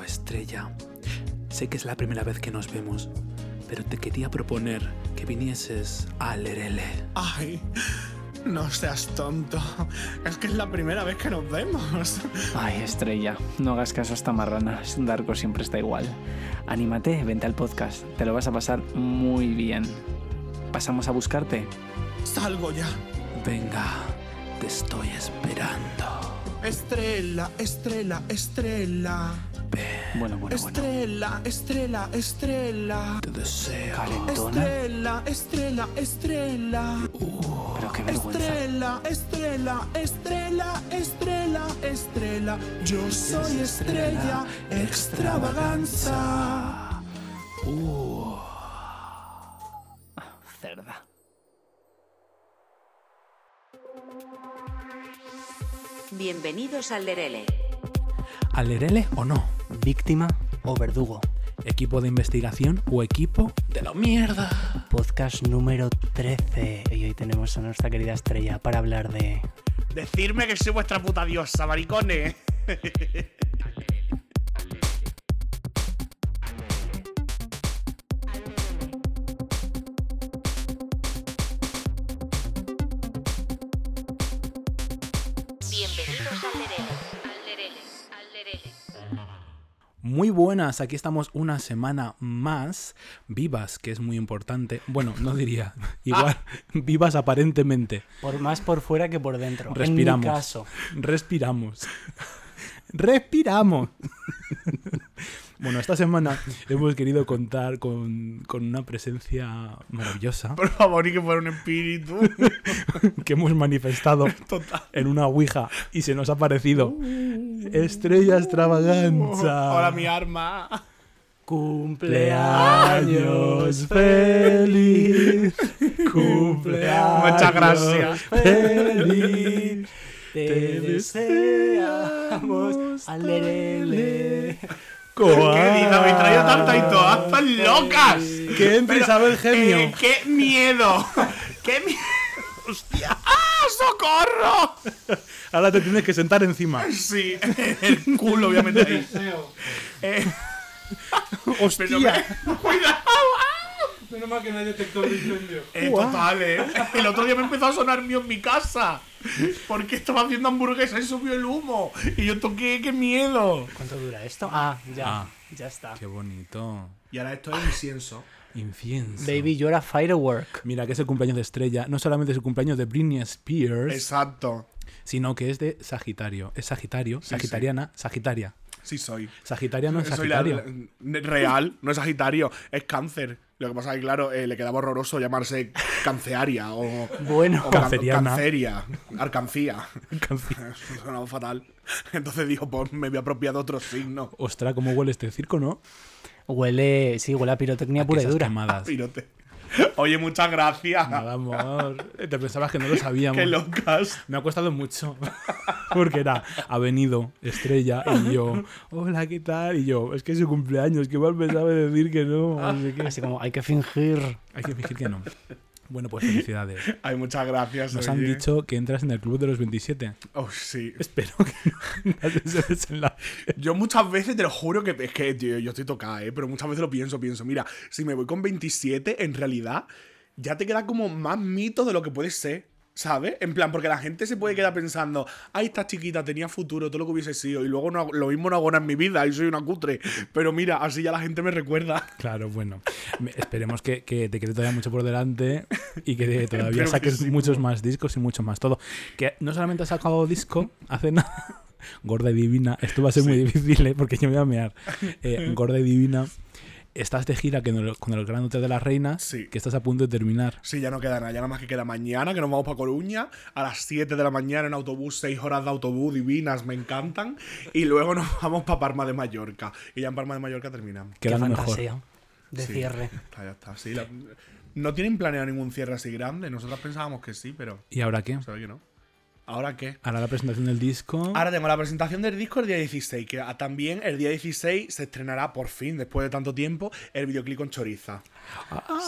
Oh, estrella. Sé que es la primera vez que nos vemos, pero te quería proponer que vinieses a Lerele. Ay, no seas tonto. Es que es la primera vez que nos vemos. Ay, estrella, no hagas caso a esta marrana. Darko siempre está igual. Anímate, vente al podcast. Te lo vas a pasar muy bien. ¿Pasamos a buscarte? Salgo ya. Venga, te estoy esperando. Estrella, estrella, estrella. Bueno, bueno, bueno. Estrella, estrella, estrella. Te deseo. Calentona. Estrella, estrella, estrella. Pero qué vergüenza. Estrella, estrella, estrella, estrella, estrella. Yo soy estrella, extravaganza. Cerda. Bienvenidos al Lerele. ¿A Lerele o no? ¿Víctima o verdugo? ¿Equipo de investigación o equipo de la mierda? Podcast número 13. Y hoy tenemos a nuestra querida estrella para hablar de. Decirme que soy vuestra puta diosa, maricones. Muy buenas, aquí estamos una semana más vivas, que es muy importante. Bueno, no diría, igual, vivas aparentemente. Por más por fuera que por dentro. Respiramos. En mi caso. Respiramos. Respiramos. Bueno, esta semana hemos querido contar con, con una presencia maravillosa Por favor, y que fuera un espíritu. que hemos manifestado Total. en una ouija y se nos ha parecido Estrella Extravaganza. Ahora mi arma. Cumpleaños feliz. Cumpleaños Muchas gracias. feliz. Te deseamos al lerele. ¿Qué dices? Me traído tanta y todas tan locas. Que entre Pero, Isabel Genio. eh, ¡Qué miedo! ¡Qué miedo! ¡Hostia! ¡Ah, socorro! Ahora te tienes que sentar encima. Sí, el culo, obviamente. Ahí. Eh, pero me- ¡Cuidado! Menos mal que no hay detector de incendio. Eh, total, eh. El otro día me empezó a sonar mío en mi casa. Porque estaba haciendo hamburguesa y subió el humo. Y yo toqué, qué miedo. ¿Cuánto dura esto? Ah, ya. Ah. Ya está. Qué bonito. Y ahora esto es incienso. Incienso. Baby, you're a firework. Mira que es el cumpleaños de Estrella. No solamente es el cumpleaños de Britney Spears, Exacto. sino que es de Sagitario. Es Sagitario, Sí, Sagitariana, Sagitaria. Sí soy. Sagitaria no es Soy la, Sagitario. la- real, no es Sagitario, es cáncer. Lo que pasa es que, claro, eh, le quedaba horroroso llamarse cancearia o, Bueno. o Canceriana. canceria, arcancía. Sonaba fatal. Entonces dijo, pues me voy a apropiar de otro signo. Ostras, cómo huele este circo, ¿no? Huele, sí, huele a pirotecnia A pura y dura. quemadas. Pirote. Oye, muchas gracias. Nada, amor. Te pensabas que no lo sabíamos. Qué locas. Me ha costado mucho. Porque era, ha venido Estrella y yo, hola, ¿qué tal? Y yo, es que es su cumpleaños, que igual me sabe decir que no. qué. Así como, hay que fingir. Hay que fingir que no. Bueno, pues felicidades. Ay, muchas gracias. Nos han dicho que entras en el club de los 27. Oh, sí. Espero que no ese desenlace. Yo muchas veces te lo juro que es que, tío, yo estoy tocada, ¿eh? Pero muchas veces lo pienso, pienso, mira, si me voy con 27, en realidad ya te queda como más mito de lo que puede ser. ¿Sabes? En plan, porque la gente se puede quedar pensando, ay, esta chiquita tenía futuro, todo lo que hubiese sido, y luego no, lo mismo no hago en mi vida, y soy una cutre. Pero mira, así ya la gente me recuerda. Claro, bueno. Esperemos que, que te quede todavía mucho por delante y que todavía saques muchos más discos y mucho más todo. Que no solamente has sacado disco hace nada. Gorda y divina. Esto va a ser muy difícil, ¿eh? porque yo me voy a mear. Eh, gorda y divina. Estás de gira con el Gran Hotel de las Reinas, Sí. que estás a punto de terminar. Sí, ya no queda nada, ya nada más que queda mañana, que nos vamos para Coruña, a las 7 de la mañana en autobús, 6 horas de autobús divinas, me encantan, y luego nos vamos para Parma de Mallorca, y ya en Parma de Mallorca terminamos. Que Qué mejor. fantasía. De Sí. cierre. Está, ya está. Sí, la- no tienen planeado ningún cierre así grande. Nosotros pensábamos que sí, pero ¿Y ahora qué? se ve que no. ¿Ahora qué? Ahora la presentación del disco. Ahora tengo la presentación del disco el día 16, que ah, también el día 16 se estrenará por fin, después de tanto tiempo, el videoclip con Choriza.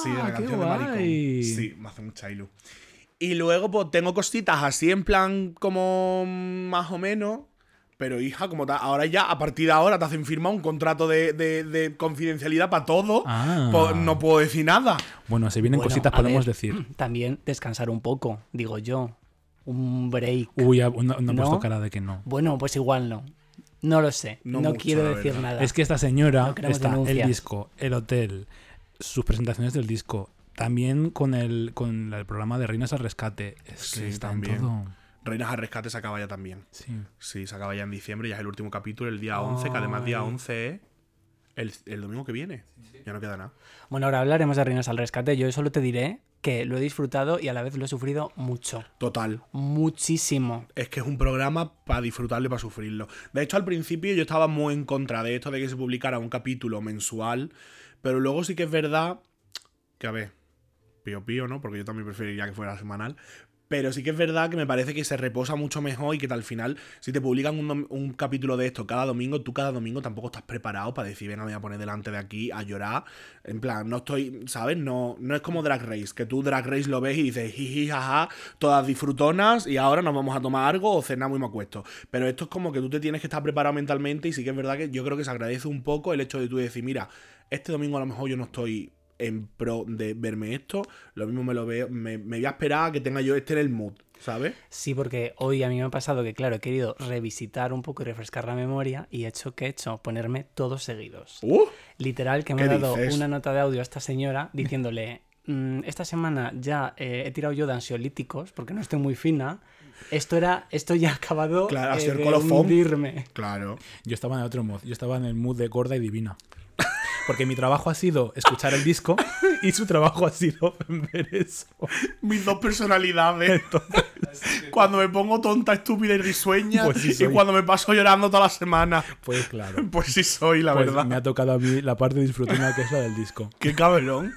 sí, de la Ah, qué canción de. Maricón. Sí, me hace mucha ilu. Y luego, pues tengo cositas así en plan como más o menos, Pero hija, como ta- ahora ya, a partir de ahora te hacen firmar un contrato de, de- de confidencialidad para todo. Ah. pues no puedo decir nada. Bueno, si vienen Bueno, cositas, podemos ver, decir. También descansar un poco, digo yo. Un break. Uy, ya, no, no puesto cara de que no. Bueno, pues igual no. No lo sé. No No, mucho, quiero decir nada. Es que esta señora No está el disco, el hotel, sus presentaciones del disco, también con el, con el programa de Reinas al Rescate. Es que Sí, está también. en todo. Reinas al rescate se acaba ya también. Sí. Sí, se acaba ya en diciembre, ya es el último capítulo, el día 11, que además día Ay. 11 es el, el domingo que viene. Ya no queda nada. Bueno, ahora hablaremos de Reinas al Rescate. Yo solo te diré que lo he disfrutado y a la vez lo he sufrido mucho. Total. Muchísimo. Es que es un programa para disfrutarlo y para sufrirlo. De hecho, al principio yo estaba muy en contra de esto de que se publicara un capítulo mensual, pero luego sí que es verdad que, a ver, pío pío, ¿no? Porque yo también preferiría que fuera semanal. Pero sí que es verdad que me parece que se reposa mucho mejor y que al final, si te publican un, capítulo de esto cada domingo, tú cada domingo tampoco estás preparado para decir, venga, me voy a poner delante de aquí a llorar. En plan, no estoy, ¿sabes? No, no es como Drag Race, que tú Drag Race lo ves y dices, jiji, jaja, todas disfrutonas y ahora nos vamos a tomar algo o cenamos y me acuesto. Pero esto es como que tú te tienes que estar preparado mentalmente y sí que es verdad que yo creo que se agradece un poco el hecho de tú decir, mira, este domingo a lo mejor yo no estoy en pro de verme esto, lo mismo me lo veo, me, me voy a esperar a que tenga yo este en el mood, ¿sabes? Sí, porque hoy a mí me ha pasado que, claro, he querido revisitar un poco y refrescar la memoria y he hecho que he hecho ponerme todos seguidos. ¡Uh! Literal, que me ¿Qué ha dado dices? una nota de audio a esta señora diciéndole, "Mm, esta semana ya eh, he tirado yo de ansiolíticos porque no estoy muy fina. Esto era, esto ya ha acabado Claro, eh, de hundirme. Claro. Yo estaba en otro mood. Yo estaba en el mood de gorda y divina. Porque mi trabajo ha sido escuchar el disco y su trabajo ha sido ver eso. Mis dos personalidades. cuando me pongo tonta, estúpida y risueña. Pues sí y cuando me paso llorando toda la semana. Pues claro. Pues sí soy, la Pues verdad. me ha tocado a mí la parte disfrutona que es la del disco. Qué cabrón.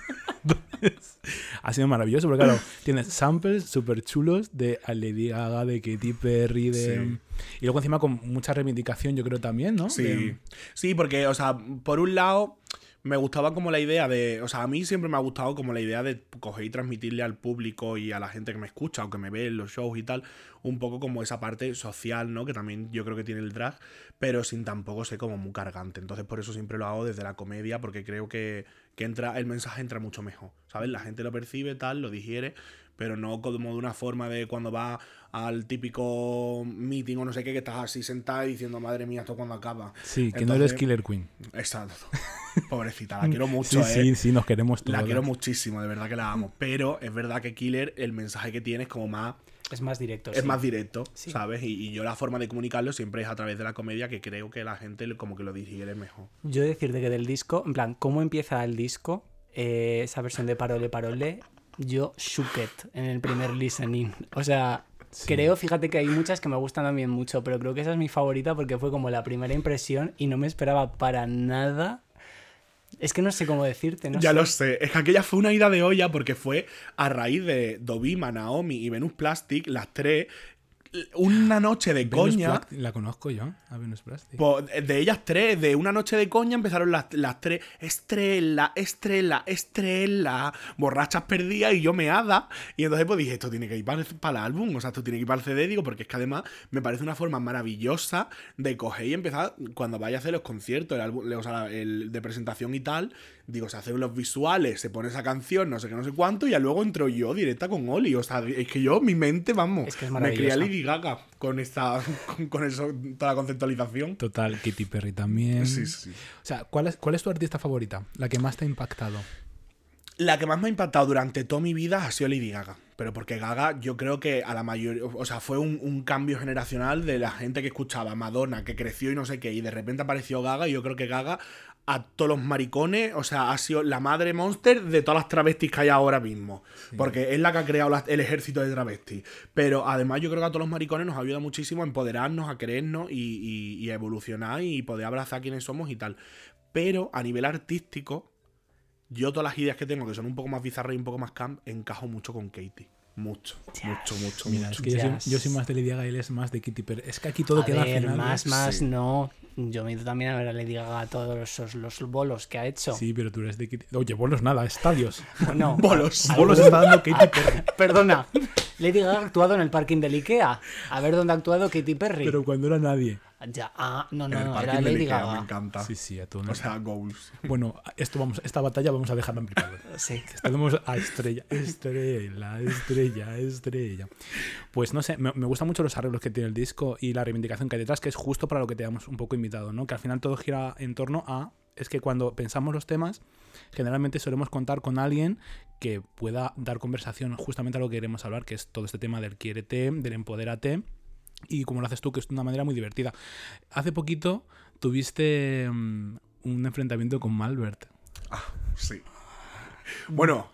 Ha sido maravilloso, porque claro, tienes samples súper chulos de Lady Gaga, de Katy Perry, de... Sí. Y luego encima con mucha reivindicación, yo creo también, ¿no? Sí. De- Sí, porque, o sea, por un lado, me gustaba como la idea de. O sea, a mí siempre me ha gustado como la idea de coger y transmitirle al público y a la gente que me escucha o que me ve en los shows y tal, un poco como esa parte social, ¿no? Que también yo creo que tiene el drag, pero sin tampoco ser como muy cargante. Entonces, por eso siempre lo hago desde la comedia, porque creo que, que entra, el mensaje entra mucho mejor, ¿sabes? La gente lo percibe, tal, lo digiere, pero no como de una forma de cuando va al típico meeting o no sé qué, que estás así sentada y diciendo, madre mía, esto cuando acaba. Sí, que no eres Killer Queen. Exacto. Pobrecita, la quiero mucho, Sí, ¿eh? sí, sí, nos queremos todos. La quiero muchísimo, de verdad que la amo. Pero es verdad que Killer, el mensaje que tiene es como más. Es más directo. Es sí. más directo, Sí. ¿sabes? Y, y yo la forma de comunicarlo siempre es a través de la comedia, que creo que la gente como que lo digiere mejor. Yo decirte que del disco, en plan, cómo empieza el disco, eh, esa versión de Parole Parole, yo shook it en el primer listening. O sea, creo, fíjate que hay muchas que me gustan también mucho, pero creo que esa es mi favorita porque fue como la primera impresión y no me esperaba para nada. Es que no sé cómo decirte, no ya sé. lo sé. Es que aquella fue una ida de olla porque fue a raíz de Dovima, Naomi y Venus Plastic, las tres, una noche de Venus coña. La conozco yo, a Venus Plastic. Pues, de ellas tres, de una noche de coña empezaron las, las tres, estrella, estrella, estrella, borrachas perdidas y yo meada. Y entonces pues dije, esto tiene que ir para, para el álbum, o sea, esto tiene que ir para el CD, digo, porque es que además me parece una forma maravillosa de coger y empezar, cuando vaya a hacer los conciertos, el álbum, o sea, el de presentación y tal, digo, se hacen los visuales, se pone esa canción, no sé qué, no sé cuánto, y ya luego entro yo directa con Oli. O sea, es que yo, mi mente, vamos, Es que es me. Lady Gaga con esta, con, con eso, toda la conceptualización. Total, Katy Perry también. Sí, sí. O sea, ¿cuál es, ¿cuál es tu artista favorita? La que más te ha impactado. La que más me ha impactado durante toda mi vida ha sido Lady Gaga. Pero porque Gaga, yo creo que a la mayoría. O sea, fue un, un cambio generacional de la gente que escuchaba Madonna, que creció y no sé qué, y de repente apareció Gaga. Y yo creo que Gaga, a todos los maricones, o sea, ha sido la madre monster de todas las travestis que hay ahora mismo. Porque es la que ha creado la- el ejército de travestis. Pero además, yo creo que a todos los maricones nos ayuda muchísimo a empoderarnos, a creernos y, y- y a evolucionar y poder abrazar quienes somos y tal. Pero a nivel artístico, yo todas las ideas que tengo, que son un poco más bizarras y un poco más camp, encajo mucho con Katie. Mucho, mucho, mucho, Mira, mucho. es que yo soy, yo soy más de y él es más de Katy Perry. Es que aquí todo A queda ver, final. más, ¿eh? más, Sí. no. Yo me he ido también a ver a Lady Gaga todos los, los bolos que ha hecho. Sí, pero tú eres de Katy Oye, bolos nada, estadios. Bueno, Bolos. bolos está dando Katy Perry. Perdona, Lady Gaga ha actuado en el parking del Ikea. A ver dónde ha actuado Katy Perry. Pero cuando era nadie. Ya, ah, no, no, en el no, era de Lady Ikea, me Gaga. encanta. Sí, sí, a todo. O sea, goals. Bueno, esto vamos, esta batalla vamos a dejarla en privado. Sí. Estamos a estrella, estrella, estrella, estrella. Pues no sé, me, me gustan mucho los arreglos que tiene el disco y la reivindicación que hay detrás, que es justo para lo que te hemos un poco invitado, ¿no? Que al final todo gira en torno a. Es que cuando pensamos los temas, generalmente solemos contar con alguien que pueda dar conversación justamente a lo que queremos hablar, que es todo este tema del quiérete, del empodérate. Y como lo haces tú, que es de una manera muy divertida. Hace poquito tuviste mm, un enfrentamiento con Malbert. Sí. Bueno,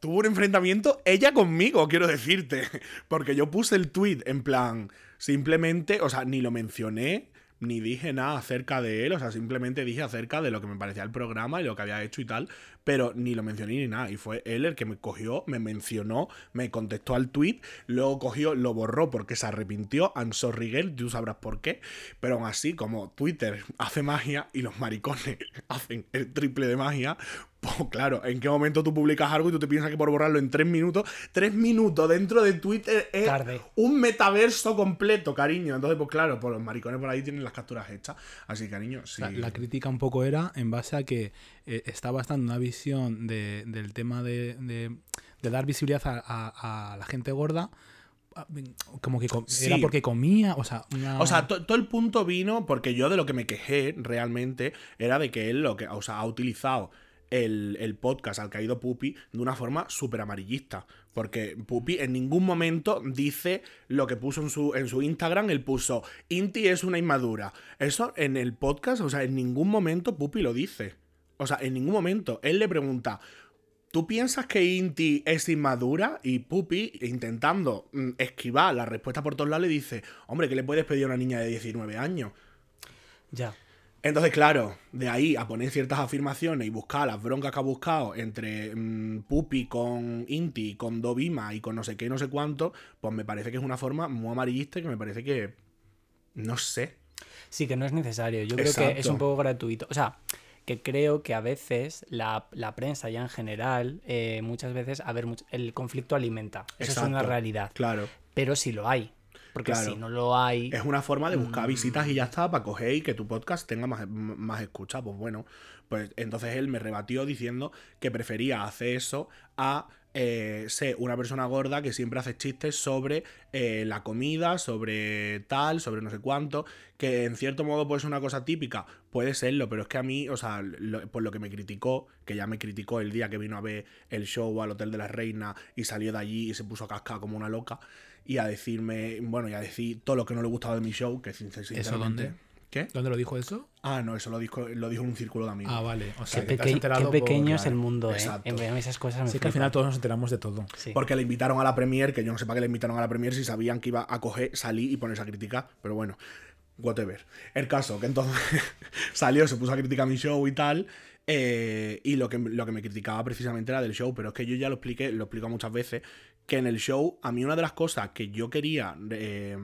tuvo un enfrentamiento ella conmigo, quiero decirte. Porque yo puse el tweet en plan, simplemente, o sea, ni lo mencioné, ni dije nada acerca de él, o sea, simplemente dije acerca de lo que me parecía el programa y lo que había hecho y tal, pero ni lo mencioné ni nada. Y fue él el que me cogió, me mencionó, me contestó al tweet, luego cogió, lo borró porque se arrepintió, I'm sorry tú sabrás por qué, pero aún así, como Twitter hace magia y los maricones hacen el triple de magia, pues claro, ¿en qué momento tú publicas algo y tú te piensas que por borrarlo en tres minutos, tres minutos dentro de Twitter es Tarde. un metaverso completo, cariño? Entonces, pues claro, pues los maricones por ahí tienen las capturas hechas. Así, cariño, sí. La, la crítica un poco era en base a que eh, estaba bastante una visión de- del tema de, de- de dar visibilidad a, a- a la gente gorda, como que Sí. era porque comía, o sea, una- O sea, to- todo el punto vino porque yo de lo que me quejé realmente era de que él lo que, o sea, ha utilizado el, podcast al ido Pupi de una forma súper amarillista. Porque Pupi en ningún momento dice lo que puso en su, en su Instagram. Él puso, Inti es una inmadura. Eso en el podcast, o sea, en ningún momento Pupi lo dice. O sea, en ningún momento. Él le pregunta, ¿Tú piensas que Inti es inmadura? Y Pupi, intentando mm, esquivar la respuesta por todos lados, le dice, hombre, ¿qué le puedes pedir a una niña de 19 años? Ya. Entonces, claro, de ahí a poner ciertas afirmaciones y buscar las broncas que ha buscado entre mm, Pupi con Inti, con Dovima y con no sé qué no sé cuánto, pues me parece que es una forma muy amarillista y que me parece que... No sé. Sí, que no es necesario. Yo creo que es un poco gratuito. O sea, que creo que a veces la, la prensa ya en general, eh, muchas veces, a ver, el conflicto alimenta. Eso es una realidad. Claro. Pero si lo hay. Porque Claro. si no lo hay. Es una forma de buscar Mm. visitas y ya está, para coger y que tu podcast tenga más, más escucha. Pues bueno, pues entonces él me rebatió diciendo que prefería hacer eso a eh, ser una persona gorda que siempre hace chistes sobre eh, la comida, sobre tal, sobre no sé cuánto, que en cierto modo puede ser una cosa típica, puede serlo, pero es que a mí, o sea, lo- por lo que me criticó, que ya me criticó el día que vino a ver el show al Hotel de la Reina y salió de allí y se puso a cascar como una loca y a decirme, bueno, y a decir todo lo que no le gustaba de mi show, que sin- sinceramente... dónde? ¿Qué? ¿Dónde lo dijo eso? Ah, no, eso lo dijo, lo dijo en un círculo de amigos. Ah, vale. O sea, Qué, que peque- por- pequeño es el mundo, ¿eh? exacto. En en esas cosas me Sí, que al final flipan. todos nos enteramos de todo. Sí. Porque le invitaron a la premier, que yo no sé para qué le invitaron a la premier si sabían que iba a coger, salir y ponerse a criticar. Pero bueno, whatever. El caso, que entonces salió, se puso a criticar mi show y tal. eh, y lo que, lo que me criticaba precisamente era del show. Pero es que yo ya lo expliqué, lo explico muchas veces, que en el show, a mí una de las cosas que yo quería eh,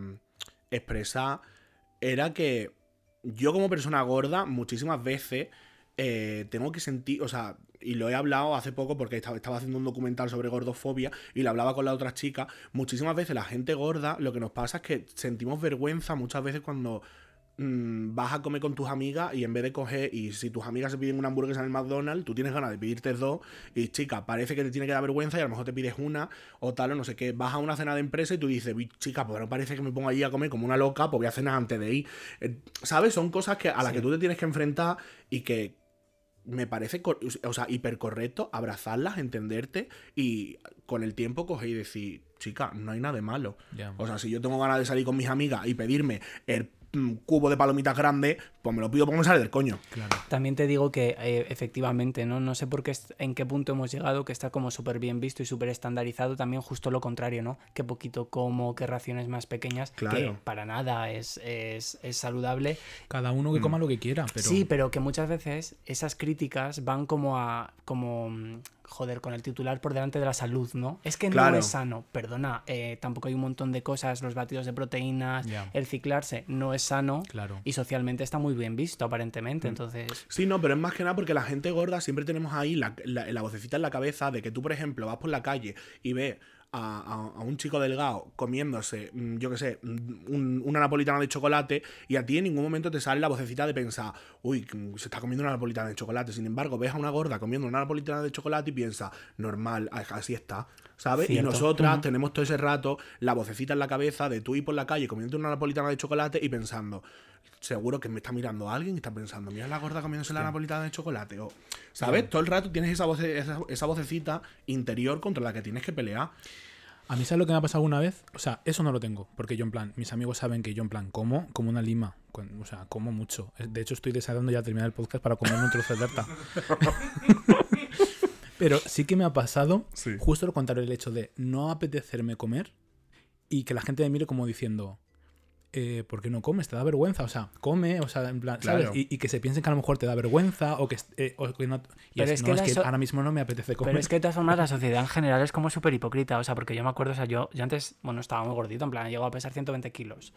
expresar era que yo como persona gorda muchísimas veces eh, tengo que sentir, o sea, y lo he hablado hace poco porque estaba, haciendo un documental sobre gordofobia y lo hablaba con la otra chica, muchísimas veces la gente gorda lo que nos pasa es que sentimos vergüenza muchas veces cuando mm, vas a comer con tus amigas y en vez de coger, y si tus amigas se piden una hamburguesa en el McDonald's, tú tienes ganas de pedirte dos y chica, parece que te tiene que dar vergüenza y a lo mejor te pides una o tal o no sé qué, vas a una cena de empresa y tú dices, "Uy, chica, pues no parece que me pongo allí a comer como una loca, pues voy a cenar antes de ir. Eh, ¿Sabes? Son cosas que, a las que tú te tienes que enfrentar y que me parece, o sea, hipercorrecto abrazarlas, entenderte y con el tiempo coger y decir, chica, no hay nada de malo. O sea, si yo tengo ganas de salir con mis amigas y pedirme el cubo de palomitas grande, pues me lo pido porque me sale del coño. Claro. También te digo que eh, efectivamente, ¿no? No sé por qué en qué punto hemos llegado, que está como súper bien visto y súper estandarizado, también justo lo contrario, ¿no? Que poquito como, que raciones más pequeñas, que Claro. para nada es, es, es saludable. Cada uno que coma lo que quiera, pero. Sí, pero que muchas veces esas críticas van como a. como. Joder, con el titular por delante de la salud, ¿no? Es que Claro. no es sano. Perdona, eh, tampoco hay un montón de cosas, los batidos de proteínas, el ciclarse no es sano. Claro. Y socialmente está muy bien visto, aparentemente. Mm. Entonces. Sí, no, pero es más que nada porque la gente gorda siempre tenemos ahí la, la- la vocecita en la cabeza de que tú, por ejemplo, vas por la calle y ves a, a- un chico delgado comiéndose, mm, yo qué sé, mm, un- una napolitana de chocolate y a ti en ningún momento te sale la vocecita de pensar, uy, se está comiendo una napolitana de chocolate. Sin embargo, ves a una gorda comiendo una napolitana de chocolate y piensas, normal, así está. ¿Sabes? Y Cierto. nosotras tenemos todo ese rato la vocecita en la cabeza de tú ir por la calle comiendo una napolitana de chocolate y pensando, seguro que me está mirando alguien y está pensando, mira la gorda comiéndose la napolitana de chocolate. O, ¿Sabes? Todo el rato tienes esa, voce- esa, esa vocecita interior contra la que tienes que pelear. A mí, ¿sabes lo que me ha pasado alguna vez? O sea, eso no lo tengo. Porque yo, en plan, mis amigos saben que yo, en plan, como como una lima. con- O sea, como mucho. De hecho, estoy deseando ya terminar el podcast para comerme un trozo de tarta. Pero sí que me ha pasado Sí. justo lo contrario, el hecho de no apetecerme comer y que la gente me mire como diciendo, eh, ¿por qué no comes? ¿Te da vergüenza? O sea, come, o sea, en plan, ¿sabes? Claro. Y, y que se piensen que a lo mejor te da vergüenza o que, eh, o que no. Y Pero es, es no, que es que so- ahora mismo no me apetece comer. Pero es que de todas formas la sociedad en general es como súper hipócrita. O sea, porque yo me acuerdo, o sea, yo, yo antes, bueno, estaba muy gordito, en plan, llegó a pesar 120 kilos.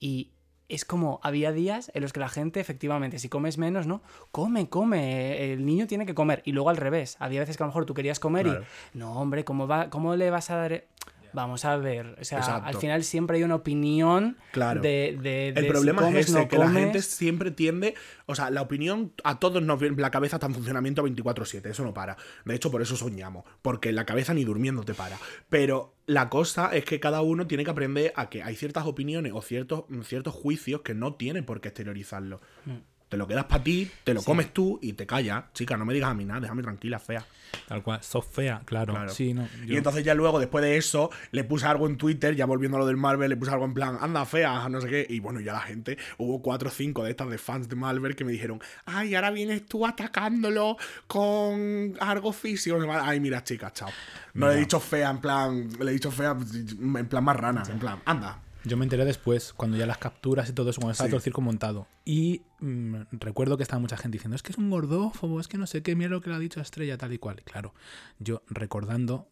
Y es como, había días en los que la gente, efectivamente, si comes menos, ¿no? Come, come, el niño tiene que comer. Y luego al revés, había veces que a lo mejor tú querías comer Claro. y, no, hombre, ¿cómo, va, ¿cómo le vas a dar...? Vamos a ver, o sea, Exacto. al final siempre hay una opinión Claro. de, de, de El si problema comes, es ese, no que la gente siempre tiende, o sea, la opinión a todos nos la cabeza está en funcionamiento 24/7, eso no para. De hecho, por eso soñamos, porque la cabeza ni durmiendo te para. Pero la cosa es que cada uno tiene que aprender a que hay ciertas opiniones o ciertos, ciertos juicios que no tiene por qué exteriorizarlo. Mm. Te lo quedas para ti, te lo comes tú y te callas. Chica, no me digas a mí nada, déjame tranquila, fea. Tal cual, sos fea, claro. Claro. Sí, no, Y entonces ya luego, después de eso, le puse algo en Twitter, ya volviendo a lo del Marvel, le puse algo en plan, anda fea, no sé qué. Y bueno, ya la gente, hubo cuatro o cinco de estas de fans de Marvel que me dijeron, ay, ahora vienes tú atacándolo con algo físico. Ay, mira, chica, chao. No le he dicho fea, en plan, le he dicho fea, en plan más rana, en plan, anda. Yo me enteré después, cuando ya las capturas y todo eso, cuando estaba Sí. todo el circo montado. Y mm, recuerdo que estaba mucha gente diciendo, es que es un gordófobo, es que no sé qué, mira lo que le ha dicho Estrella, tal y cual. Y claro, yo recordando,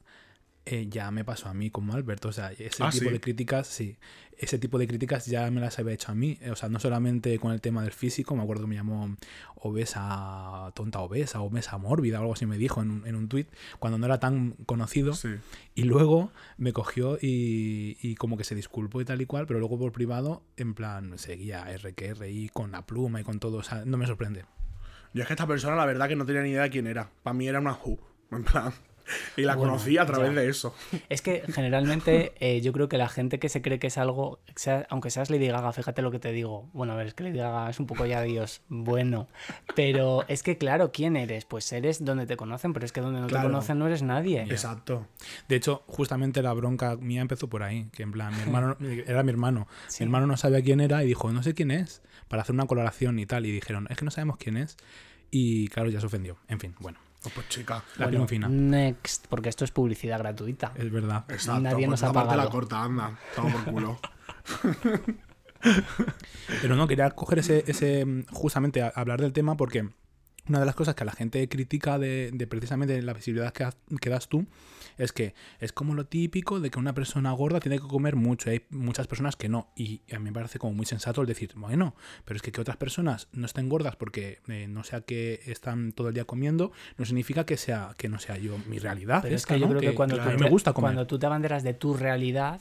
eh, ya me pasó a mí como Alberto. O sea, ese Ah, tipo ¿sí? de críticas, sí. Ese tipo de críticas ya me las había hecho a mí. O sea, no solamente con el tema del físico, me acuerdo que me llamó obesa, tonta obesa, obesa mórbida, o algo así me dijo en un, en un tuit, cuando no era tan conocido. Sí. Y luego me cogió y, y como que se disculpó y tal y cual, pero luego por privado, en plan, seguía R que R y con la pluma y con todo. O sea, no me sorprende. Yo es que esta persona, la verdad, que no tenía ni idea de quién era. Para mí era una Who, en plan. Y la Bueno, conocí a través ya. de eso. Es que generalmente eh, yo creo que la gente que se cree que es algo, sea- aunque seas Lady Gaga, fíjate lo que te digo. Bueno, a ver, es que Lady Gaga es un poco ya Dios, bueno. Pero es que claro, ¿quién eres? Pues eres donde te conocen, pero es que donde no Claro. te conocen no eres nadie. Exacto. De hecho, justamente la bronca mía empezó por ahí, que en plan, mi hermano, era mi hermano. Sí. Mi hermano no sabía quién era y dijo, no sé quién es, para hacer una coloración y tal. Y dijeron, es que no sabemos quién es. Y claro, ya se ofendió. En fin, bueno, Pues, pues, chica. la Bueno, prima fina. next, porque esto es publicidad gratuita. Es verdad. Exacto. nadie pues nos ha parte la pagado. corta, anda. Estamos por culo. Pero no, quería coger ese, ese mm, justamente a- hablar del tema porque una de las cosas que la gente critica de, de precisamente la visibilidad que das tú es que es como lo típico de que una persona gorda tiene que comer mucho. y Hay muchas personas que no. Y a mí me parece como muy sensato el decir, bueno, pero es que que otras personas no estén gordas porque eh, no sea que están todo el día comiendo, no significa que sea que no sea yo mi realidad. Pero es que yo ¿no? creo que, cuando, a tú me gusta comer. cuando tú te abanderas de tu realidad,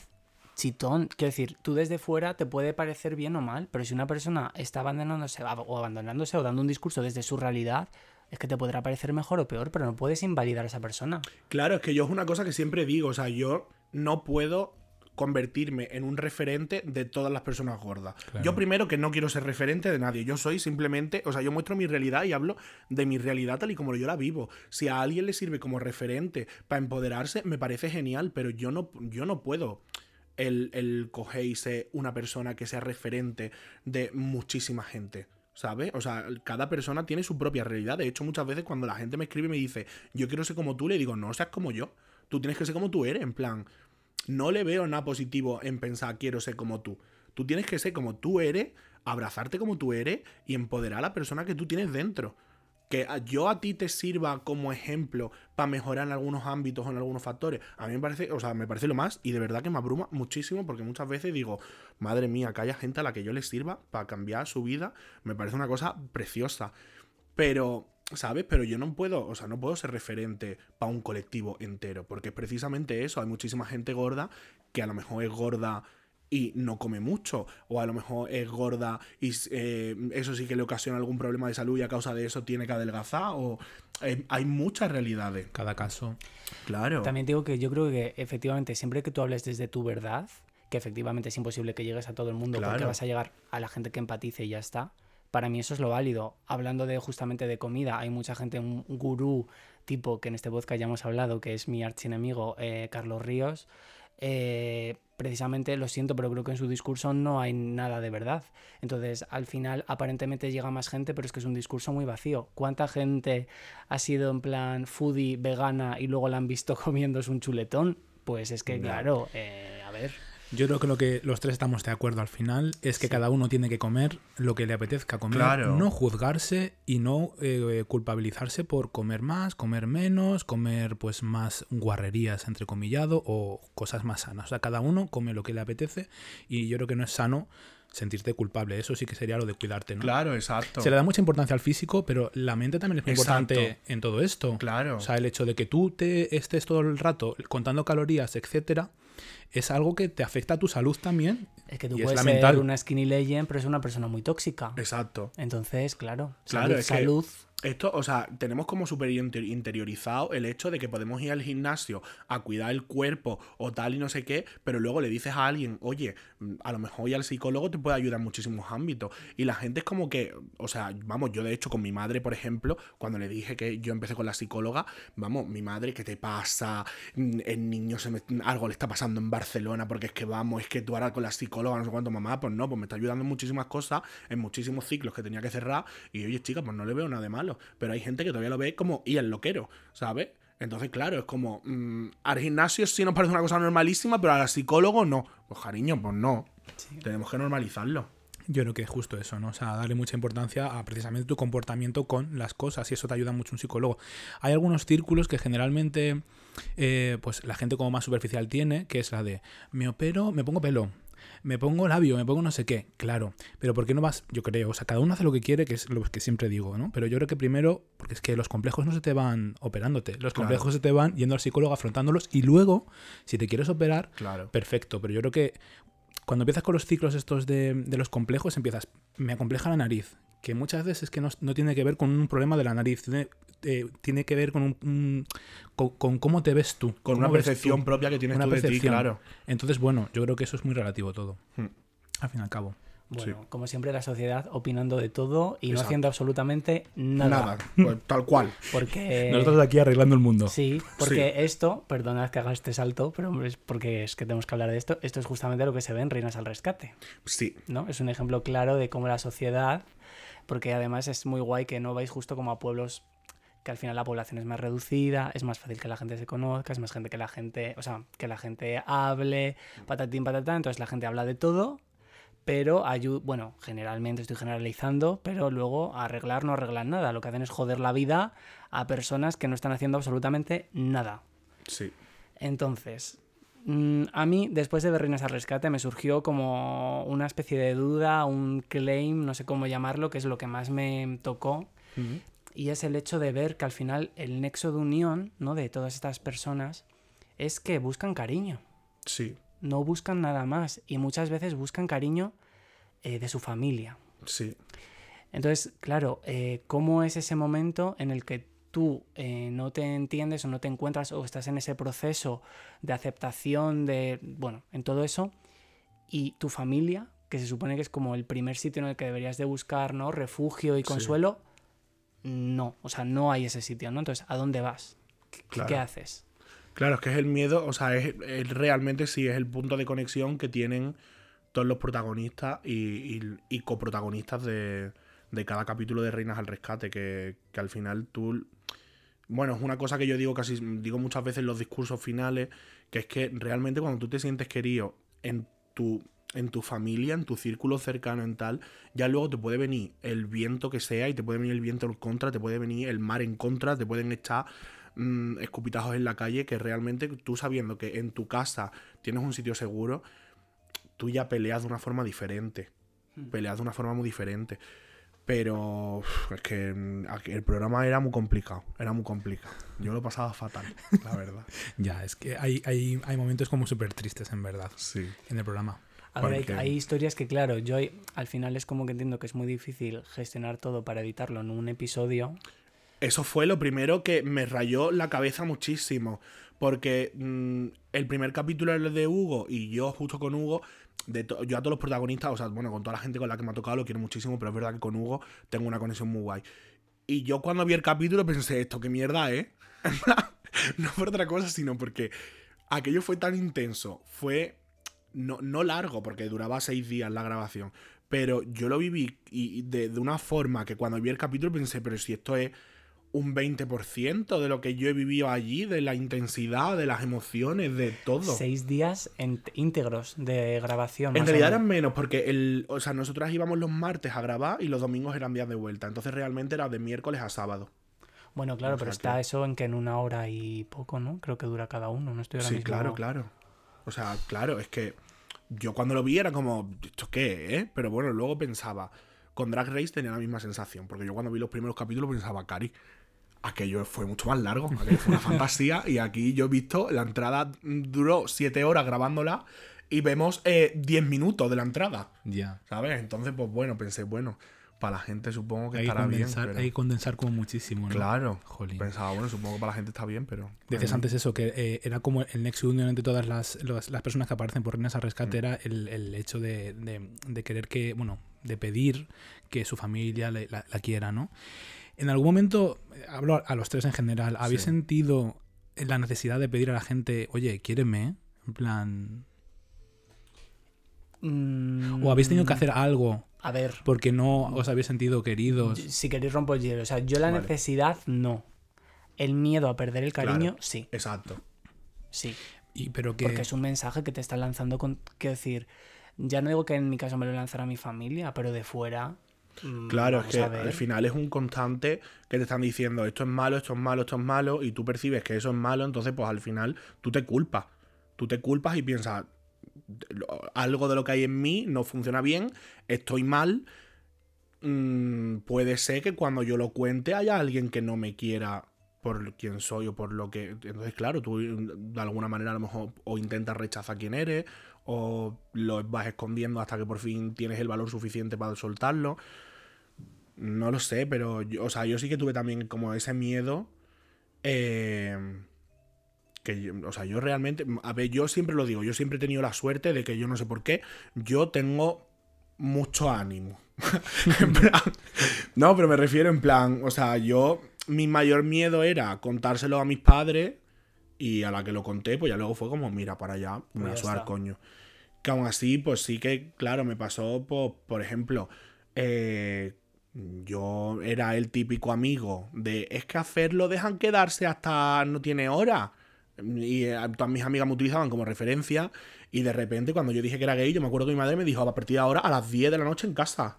chitón, quiero decir, tú desde fuera te puede parecer bien o mal, pero si una persona está abandonándose o abandonándose o dando un discurso desde su realidad, es que te podrá parecer mejor o peor, pero no puedes invalidar a esa persona. Claro, es que yo es una cosa que siempre digo, o sea, yo no puedo convertirme en un referente de todas las personas gordas. Claro. Yo primero que no quiero ser referente de nadie, yo soy simplemente, o sea, yo muestro mi realidad y hablo de mi realidad tal y como yo la vivo. Si a alguien le sirve como referente para empoderarse, me parece genial, pero yo no, yo no puedo el, el coger y ser una persona que sea referente de muchísima gente. ¿Sabes? O sea, cada persona tiene su propia realidad. De hecho, muchas veces cuando la gente me escribe y me dice, yo quiero ser como tú, le digo, no seas como yo. Tú tienes que ser como tú eres. En plan, no le veo nada positivo en pensar, quiero ser como tú. Tú tienes que ser como tú eres, abrazarte como tú eres y empoderar a la persona que tú tienes dentro. Que yo a ti te sirva como ejemplo para mejorar en algunos ámbitos o en algunos factores. A mí me parece, o sea, me parece lo más y de verdad que me abruma muchísimo porque muchas veces digo, madre mía, que haya gente a la que yo le sirva para cambiar su vida, me parece una cosa preciosa. Pero ¿sabes? Pero yo no puedo, o sea, no puedo ser referente para un colectivo entero, porque es precisamente eso, hay muchísima gente gorda que a lo mejor es gorda y no come mucho, o a lo mejor es gorda y eh, eso sí que le ocasiona algún problema de salud y a causa de eso tiene que adelgazar, o eh, hay muchas realidades. Cada caso. Claro. También digo que yo creo que efectivamente siempre que tú hables desde tu verdad, que efectivamente es imposible que llegues a todo el mundo porque vas a llegar a la gente que empatice y ya está. Para mí eso es lo válido. Hablando de justamente de comida, hay mucha gente, un gurú tipo que en este podcast ya hemos hablado, que es mi archienemigo eh, Carlos Ríos. eh, precisamente lo siento, pero creo que en su discurso no hay nada de verdad. Entonces, al final, aparentemente llega más gente, pero es que es un discurso muy vacío. ¿Cuánta gente ha sido en plan foodie, vegana y luego la han visto comiéndose un chuletón? Pues es que, claro, eh, a ver. Yo creo que lo que los tres estamos de acuerdo al final es que cada uno tiene que comer lo que le apetezca comer, Claro. no juzgarse y no eh, culpabilizarse por comer más, comer menos, comer pues más guarrerías entre comillado o cosas más sanas. O sea, cada uno come lo que le apetece y yo creo que no es sano sentirte culpable. Eso sí que sería lo de cuidarte, ¿no? Claro, exacto. Se le da mucha importancia al físico, pero la mente también es muy Exacto. importante en todo esto. Claro. O sea, el hecho de que tú te estés todo el rato contando calorías, etcétera, es algo que te afecta a tu salud también. Es que tú puedes es ser una skinny legend, pero es una persona muy tóxica. Exacto. Entonces, claro, Claro, salud, es que- salud. Esto, o sea, tenemos como súper inter- interiorizado el hecho de que podemos ir al gimnasio a cuidar el cuerpo o tal y no sé qué, pero luego le dices a alguien, oye, mm, a lo mejor ir al psicólogo te puede ayudar en muchísimos ámbitos. Y la gente es como que, o sea, vamos, yo de hecho con mi madre, por ejemplo, cuando le dije que yo empecé con la psicóloga, vamos, mi madre, ¿qué te pasa? Mm, El niño se me, algo le está pasando en Barcelona porque es que vamos, es que tú ahora con la psicóloga, no sé cuánto, mamá, pues no, pues me está ayudando en muchísimas cosas, en muchísimos ciclos que tenía que cerrar. Y oye, chica, pues no le veo nada de malo. Pero hay gente que todavía lo ve como y el loquero, ¿sabes? Entonces, claro, es como, mm, al gimnasio sí nos parece una cosa normalísima, pero al psicólogo no. Pues cariño, pues no. Tenemos que normalizarlo. Yo creo que es justo eso, ¿no? O sea, darle mucha importancia a precisamente tu comportamiento con las cosas y eso te ayuda mucho un psicólogo. Hay algunos círculos que generalmente eh, pues la gente como más superficial tiene, que es la de me opero, me pongo pelo, me pongo labio, me pongo no sé qué, claro, pero ¿por qué no vas? Yo creo, o sea, cada uno hace lo que quiere, que es lo que siempre digo, ¿no? Pero yo creo que primero, porque es que los complejos no se te van operándote, los Claro. complejos se te van yendo al psicólogo, afrontándolos y luego, si te quieres operar, Claro. perfecto, pero yo creo que cuando empiezas con los ciclos estos de, de los complejos, empiezas, me acompleja la nariz, que muchas veces es que no, no tiene que ver con un problema de la nariz, tiene, eh, tiene que ver con, un, un- con, con cómo te ves tú. Con una percepción tú. propia que tienes Una tú de ti, percepción. claro. Entonces, bueno, yo creo que eso es muy relativo todo, Hmm. al fin y al cabo. Bueno, como siempre, la sociedad opinando de todo y no haciendo absolutamente nada. Nada, pues, tal cual. Porque. Nosotros aquí arreglando el mundo. Sí, porque esto, perdonad que haga este salto, pero es porque es que tenemos que hablar de esto. Esto es justamente lo que se ve en Reinas al Rescate, Sí, ¿no? Es un ejemplo claro de cómo la sociedad, porque además es muy guay que no vais justo como a pueblos que al final la población es más reducida, es más fácil que la gente se conozca, es más gente que la gente, o sea, que la gente hable, patatín patatán, entonces la gente habla de todo, pero bueno, generalmente estoy generalizando, pero luego arreglar no arreglan nada, lo que hacen es joder la vida a personas que no están haciendo absolutamente nada. sí. Entonces, mm, a mí, después de ver Reinas al Rescate, me surgió como una especie de duda, un claim, no sé cómo llamarlo, que es lo que más me tocó. Y es el hecho de ver que al final el nexo de unión ¿no? de todas estas personas es que buscan cariño, Sí, no buscan nada más. Y muchas veces buscan cariño eh, de su familia. sí. Entonces, claro, eh, ¿cómo es ese momento en el que tú eh, no te entiendes o no te encuentras o estás en ese proceso de aceptación de, bueno, en todo eso, y tu familia, que se supone que es como el primer sitio en el que deberías de buscar, ¿no? Refugio y consuelo, no, o sea, no hay ese sitio, ¿no? Entonces, ¿a dónde vas? ¿Qué, Claro. qué haces? Claro, es que es el miedo, o sea, es, es realmente sí es el punto de conexión que tienen todos los protagonistas y, coprotagonistas de, cada capítulo de Reinas al Rescate, que, que al final tú... Bueno, es una cosa que yo digo casi, digo muchas veces en los discursos finales, que es que realmente cuando tú te sientes querido en tu, en tu familia, en tu círculo cercano, en tal, ya luego te puede venir el viento que sea y te puede venir el viento en contra, te puede venir el mar en contra, te pueden echar mm, escupitajos en la calle, que realmente tú sabiendo que en tu casa tienes un sitio seguro, tú ya peleas de una forma diferente. Peleas de una forma muy diferente. Pero es que mm, el programa era muy complicado. Era muy complicado. Yo lo pasaba fatal, la verdad. Ya, es que hay, hay, hay momentos como súper tristes, en verdad, Sí. en el programa. A ver, hay, Porque- hay historias que, claro, yo hay- al final es como que entiendo que es muy difícil gestionar todo para editarlo en un episodio. Eso fue lo primero que me rayó la cabeza muchísimo. Porque mm, el primer capítulo era el de Hugo y yo, justo con Hugo, yo a todos los protagonistas, o sea, bueno, con toda la gente con la que me ha tocado lo quiero muchísimo, pero es verdad que con Hugo tengo una conexión muy guay. Y yo cuando vi el capítulo pensé, esto qué mierda, ¿eh? No por otra cosa, sino porque aquello fue tan intenso. Fue no, no largo, porque duraba seis días la grabación. Pero yo lo viví y, de una forma que cuando vi el capítulo pensé, pero si esto es un 20% de lo que yo he vivido allí, de la intensidad, de las emociones, de todo. Seis días en- íntegros de grabación. En realidad eran menos, porque el, o sea, nosotros íbamos los martes a grabar y los domingos eran días de vuelta. Entonces realmente era de miércoles a sábado. Bueno, claro, O pero está que- eso en que en una hora y poco, ¿no? Creo que dura cada uno, no estoy ahora Sí, mismo- claro, claro. O sea, claro, es que yo cuando lo vi era como, ¿esto qué, eh? Pero bueno, luego pensaba, con Drag Race tenía la misma sensación, porque yo cuando vi los primeros capítulos pensaba, Cari, aquello fue mucho más largo, aquello fue una fantasía, y aquí yo he visto, la entrada duró siete horas grabándola y vemos eh, 10 minutos de la entrada, Ya. ¿sabes? Entonces, pues bueno, pensé, bueno, para la gente supongo que Hay estará bien. condensar, pero- hay que condensar como muchísimo, ¿no? Claro. Jolín. Pensaba, bueno, supongo que para la gente está bien, pero... Decías antes eso, que eh, era como el nexo unión entre todas las, las, las personas que aparecen por Reinas al Rescate, Mm. era el, el hecho de, de- de querer que, bueno, de pedir que su familia le- la, la quiera, ¿no? En algún momento, hablo a los tres en general, ¿habéis Sí. sentido la necesidad de pedir a la gente, oye, quiéreme? En plan... Mm, ¿O habéis tenido que hacer algo A ver, porque no os habéis sentido queridos? si queréis rompo el hielo. O sea, yo la Vale. necesidad no. El miedo a perder el cariño, Claro. sí. Exacto. Sí. Y, pero que... Porque es un mensaje que te está lanzando con. Quiero decir, ya no digo que en mi caso me lo lanzara mi familia, pero de fuera. Mm, Claro, es que al final es un constante que te están diciendo esto es malo, esto es malo, esto es malo, y tú percibes que eso es malo, entonces pues al final tú te culpas. Tú te culpas y piensas, "Lo- algo de lo que hay en mí no funciona bien, estoy mal. mm, puede ser que cuando yo lo cuente haya alguien que no me quiera por quién soy o por lo que... Entonces, claro, tú mm, de alguna manera a lo mejor o intentas rechazar quién eres o lo vas escondiendo hasta que por fin tienes el valor suficiente para soltarlo. No lo sé, pero yo, o sea, yo sí que tuve también como ese miedo. eh, que yo- o sea, yo realmente, a ver, yo siempre lo digo, yo siempre he tenido la suerte de que yo no sé por qué, yo tengo mucho ánimo. En plan- no, pero me refiero en plan, o sea, yo, mi mayor miedo era contárselo a mis padres y a la que lo conté, pues ya luego fue como, mira, para allá, me voy a sudar coño. Que aún así, pues sí que, claro, me pasó, por, por ejemplo, eh, yo era el típico amigo de es que hacerlo dejan quedarse hasta no tiene hora. Y eh, todas mis amigas me utilizaban como referencia. Y de repente, cuando yo dije que era gay, yo me acuerdo que mi madre me dijo a partir de ahora a las 10 de la noche en casa.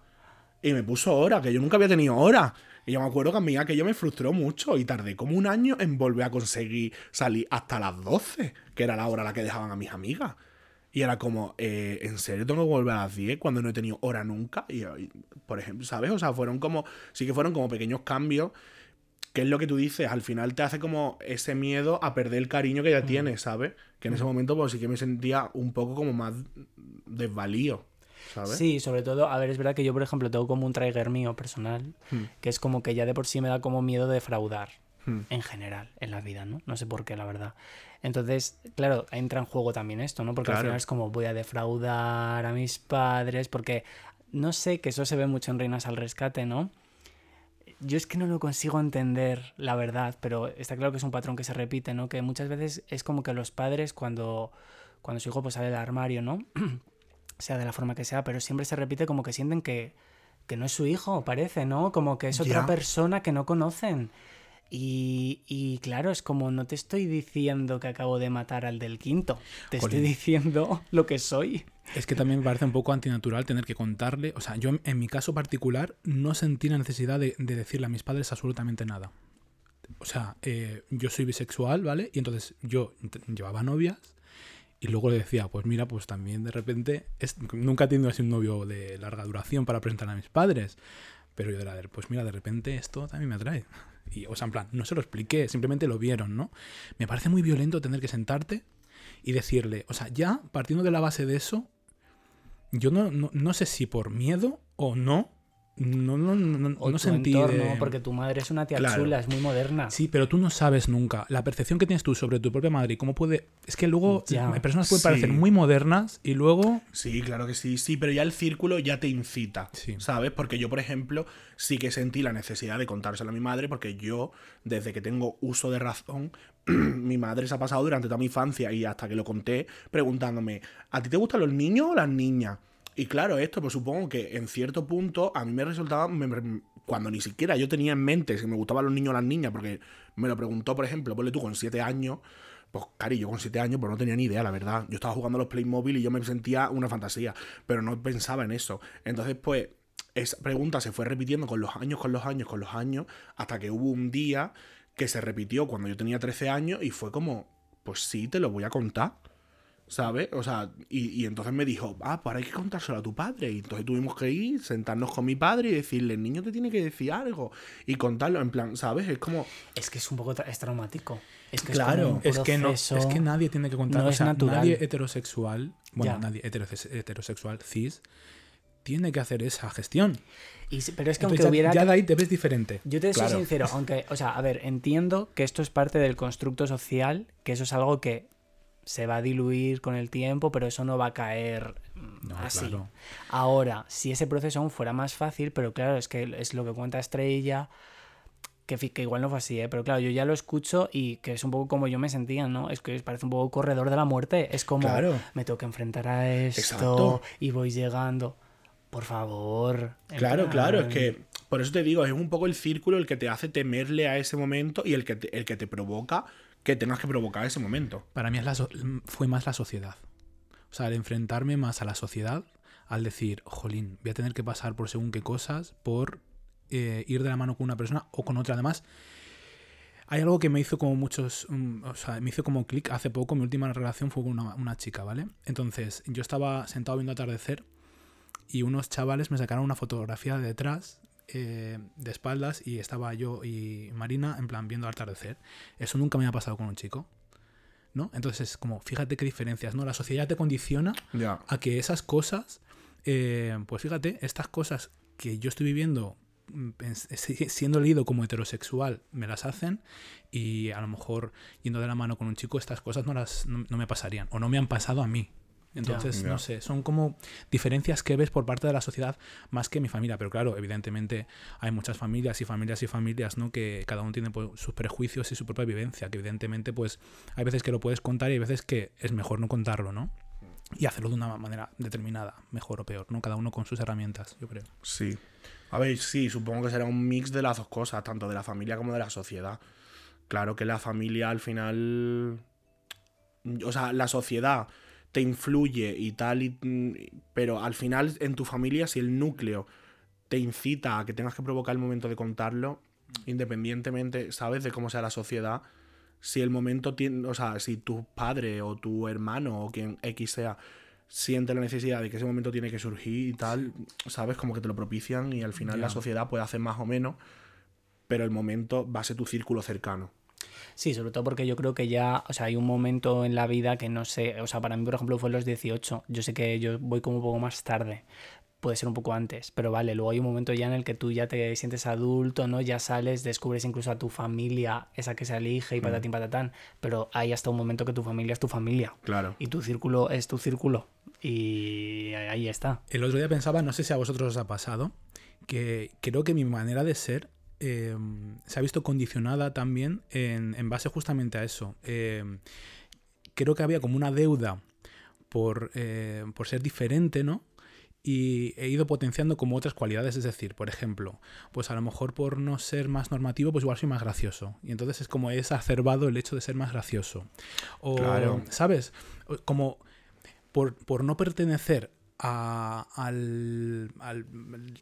Y me puso hora, que yo nunca había tenido hora. Y yo me acuerdo que a mí aquello me frustró mucho y tardé como un año en volver a conseguir salir hasta las 12, que era la hora a la que dejaban a mis amigas. Y era como, eh, ¿en serio tengo que volver a las 10 cuando no he tenido hora nunca? Y, y, por ejemplo, ¿sabes? O sea, fueron como, sí que fueron como pequeños cambios, que es lo que tú dices, al final te hace como ese miedo a perder el cariño que ya tienes, ¿sabes? Que en ese momento pues sí que me sentía un poco como más desvalío, ¿sabes? Sí, sobre todo, a ver, es verdad que yo, por ejemplo, tengo como un trigger mío personal, Hmm. que es como que ya de por sí me da como miedo defraudar, Hmm. en general, en la vida, ¿no? No sé por qué, la verdad. Entonces, claro, entra en juego también esto, ¿no? Porque al Claro. final es como voy a defraudar a mis padres, porque no sé, que eso se ve mucho en Reinas al Rescate, ¿no? Yo es que no lo consigo entender, la verdad, pero está claro que es un patrón que se repite, ¿no? Que muchas veces es como que los padres cuando, cuando su hijo pues sale del armario, ¿no? sea de la forma que sea, pero siempre se repite como que sienten que, que no es su hijo, parece, ¿no? Como que es otra Ya. persona que no conocen. Y, y claro, es como no te estoy diciendo que acabo de matar al del quinto, te estoy diciendo lo que soy. Es que también me parece un poco antinatural tener que contarle. O sea, yo en mi caso particular no sentí la necesidad de, de decirle a mis padres absolutamente nada. O sea, eh, yo soy bisexual, ¿vale? Y entonces yo llevaba novias y luego le decía, pues mira, pues también de repente es- nunca he tenido así un novio de larga duración para presentar a mis padres. Pero yo de, pues mira, de repente esto también me atrae. Y, o sea, en plan, no se lo expliqué, simplemente lo vieron, ¿no? Me parece muy violento tener que sentarte y decirle, o sea, ya partiendo de la base de eso, yo no, no, no sé si por miedo o no, no, no, no, O no tu sentí entorno, de- porque tu madre es una tía Claro. chula, es muy moderna. Sí, pero tú no sabes nunca. La percepción que tienes tú sobre tu propia madre y cómo puede... Es que luego Ya. personas pueden Sí. parecer muy modernas y luego... Sí, claro que sí, sí, pero ya el círculo ya te incita, Sí. ¿sabes? Porque yo, por ejemplo, sí que sentí la necesidad de contárselo a mi madre porque yo, desde que tengo uso de razón, mi madre se ha pasado durante toda mi infancia y hasta que lo conté preguntándome, ¿a ti te gustan los niños o las niñas? Y claro, esto pues supongo que en cierto punto a mí me resultaba, cuando ni siquiera yo tenía en mente si me gustaban los niños o las niñas, porque me lo preguntó, por ejemplo, ponle tú con siete años, pues, cari, yo con siete años pues no tenía ni idea, la verdad. Yo estaba jugando a los Playmobil y yo me sentía una fantasía, pero no pensaba en eso. Entonces, pues, esa pregunta se fue repitiendo con los años, con los años, con los años, hasta que hubo un día que se repitió cuando yo tenía 13 años y fue como, pues sí, te lo voy a contar. ¿Sabes? O sea, y, y entonces me dijo, ah, pues ahora hay que contárselo a tu padre. Y entonces tuvimos que ir, sentarnos con mi padre y decirle, el niño te tiene que decir algo. Y contarlo, en plan, ¿sabes? Es como, Es que es un poco tra- es traumático. Es que Claro, es, como un Es que, no, es que nadie tiene que contar. no o es natural. nadie heterosexual, bueno, Ya. nadie heterose- heterosexual cis, tiene que hacer esa gestión. Y pero es que Entonces, aunque ya- hubiera... ya de ahí te ves diferente. Yo te soy sincero, aunque, o sea, a ver, entiendo que esto es parte del constructo social, que eso es algo que se va a diluir con el tiempo, pero eso no va a caer No, así. claro. Ahora, si ese proceso aún fuera más fácil, pero claro, es que es lo que cuenta Estrella, que, que igual no fue así, ¿eh? pero claro, yo ya lo escucho y que es un poco como yo me sentía, ¿no? Es que parece un poco corredor de la muerte, es como Claro. me tengo que enfrentar a esto Exacto. y voy llegando. Por favor. Claro, claro, es plan- que por eso te digo, es un poco el círculo el que te hace temerle a ese momento y el que te, el que te provoca que tengas que provocar ese momento. Para mí es la fue más la sociedad. O sea, al enfrentarme más a la sociedad, al decir, jolín, voy a tener que pasar por según qué cosas, por eh, ir de la mano con una persona o con otra. Además, hay algo que me hizo como muchos, mm, o sea, me hizo como clic hace poco, mi última relación fue con una, una chica, ¿vale? Entonces, yo estaba sentado viendo atardecer y unos chavales me sacaron una fotografía de detrás, eh, de espaldas, y estaba yo y Marina en plan viendo atardecer. Eso nunca me ha pasado con un chico. ¿No? Entonces, como, fíjate qué diferencias, ¿no? La sociedad te condiciona a que esas cosas, eh, pues fíjate, estas cosas que yo estoy viviendo mm, si- siendo leído como heterosexual, me las hacen y a lo mejor yendo de la mano con un chico, estas cosas no, las, no, no me pasarían o no me han pasado a mí. Entonces, no sé, son como diferencias que ves por parte de la sociedad más que mi familia. Pero claro, evidentemente hay muchas familias y familias y familias, ¿no? Que cada uno tiene pues, sus prejuicios y su propia vivencia. Que evidentemente, pues, hay veces que lo puedes contar y hay veces que es mejor no contarlo, ¿no? Y hacerlo de una manera determinada, mejor o peor, ¿no? Cada uno con sus herramientas, yo creo. Sí. A ver, sí, supongo que será un mix de las dos cosas, tanto de la familia como de la sociedad. Claro que la familia al final. O sea, la sociedad te influye y tal, y- pero al final en tu familia, si el núcleo te incita a que tengas que provocar el momento de contarlo, independientemente, ¿sabes?, de cómo sea la sociedad, si el momento tiene, o sea, si tu padre o tu hermano o quien X sea siente la necesidad de que ese momento tiene que surgir y tal, ¿sabes? Como que te lo propician y al final la sociedad puede hacer más o menos, pero el momento va a ser tu círculo cercano. Sí, sobre todo porque yo creo que ya, o sea, hay un momento en la vida que no sé, o sea, para mí, por ejemplo, fue los 18. Yo sé que yo voy como un poco más tarde, puede ser un poco antes, pero vale, luego hay un momento ya en el que tú ya te sientes adulto, ¿no? Ya sales, descubres incluso a tu familia, esa que se elige y patatín patatán, pero hay hasta un momento que tu familia es tu familia Claro. y tu círculo es tu círculo y ahí está. El otro día pensaba, no sé si a vosotros os ha pasado, que creo que mi manera de ser eh, se ha visto condicionada también en, en base justamente a eso. Eh, creo que había como una deuda por, eh, por ser diferente, ¿no? Y he ido potenciando como otras cualidades, es decir, por ejemplo, pues a lo mejor por no ser más normativo, pues igual soy más gracioso. Y entonces es como he exacerbado el hecho de ser más gracioso. O, Claro. ¿sabes? Como por, por no pertenecer a, al, al-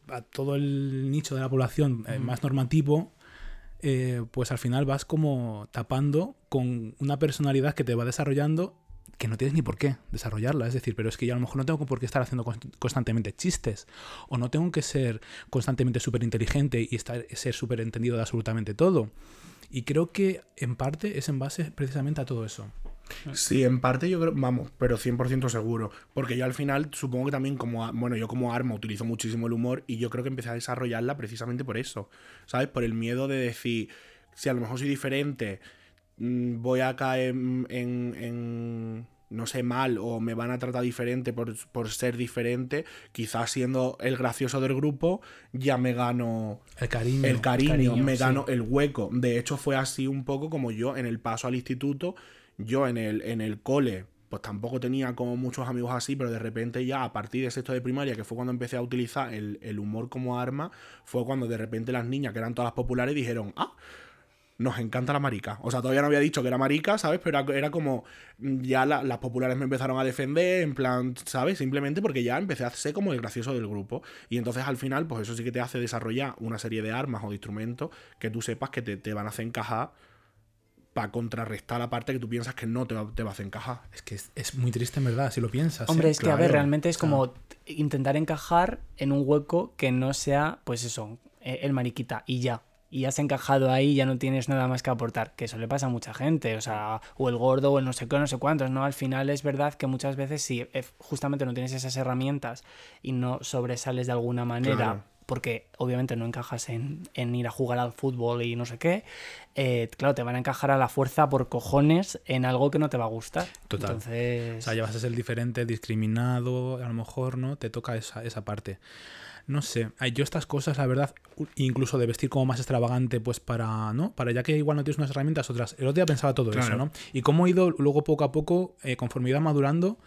a todo el nicho de la población eh, más normativo, eh, pues al final vas como tapando con una personalidad que te va desarrollando que no tienes ni por qué desarrollarla. Es decir, pero es que yo a lo mejor no tengo por qué estar haciendo const- constantemente chistes. O no tengo que ser constantemente súper inteligente y estar, ser súper entendido de absolutamente todo. Y creo que en parte es en base precisamente a todo eso. Sí, en parte yo creo, vamos, pero 100% seguro. Porque yo al final supongo que también como, bueno, yo como arma utilizo muchísimo el humor y yo creo que empecé a desarrollarla precisamente por eso, ¿sabes? Por el miedo de decir, si a lo mejor soy diferente, mm, voy a caer en, en- en, no sé, mal o me van a tratar diferente por, por ser diferente, quizás siendo el gracioso del grupo ya me gano El cariño. el cariño, cariño, me sí. gano el hueco. De hecho, fue así un poco como yo en el paso al instituto, yo en el, en el cole, pues tampoco tenía como muchos amigos así, pero de repente ya a partir de sexto de primaria, que fue cuando empecé a utilizar el, el humor como arma, fue cuando de repente las niñas, que eran todas populares, dijeron, ah, nos encanta la marica. O sea, todavía no había dicho que era marica, ¿sabes? Pero era, como, ya la- las populares me empezaron a defender, en plan, ¿sabes? Simplemente porque ya empecé a ser como el gracioso del grupo. Y entonces al final, pues eso sí que te hace desarrollar una serie de armas o de instrumentos que tú sepas que te, te van a hacer encajar para contrarrestar la parte que tú piensas que no te va, te va a hacer encajar. Es que es, es muy triste en verdad, si lo piensas. ¿eh? Hombre, es que a ver, realmente es o sea- como intentar encajar en un hueco que no sea, pues eso, eh, el mariquita y ya. Y has encajado ahí, ya no tienes nada más que aportar. Que eso le pasa a mucha gente, o sea, o el gordo, o el no sé qué, no sé cuántos, ¿no? Al final es verdad que muchas veces si eh, justamente no tienes esas herramientas y no sobresales de alguna manera, Claro. Porque obviamente no encajas en, en ir a jugar al fútbol y no sé qué, eh, claro, te van a encajar a la fuerza por cojones en algo que no te va a gustar. Total. Entonces... O sea, ya vas a ser diferente, discriminado, a lo mejor, ¿no? Te toca esa, esa parte. No sé, yo estas cosas, la verdad, incluso de vestir como más extravagante, pues para, ¿no? Para ya que igual no tienes unas herramientas, otras. El otro día pensaba todo eso, Claro. ¿no? Y cómo he ido luego poco a poco, eh, conforme iba madurando,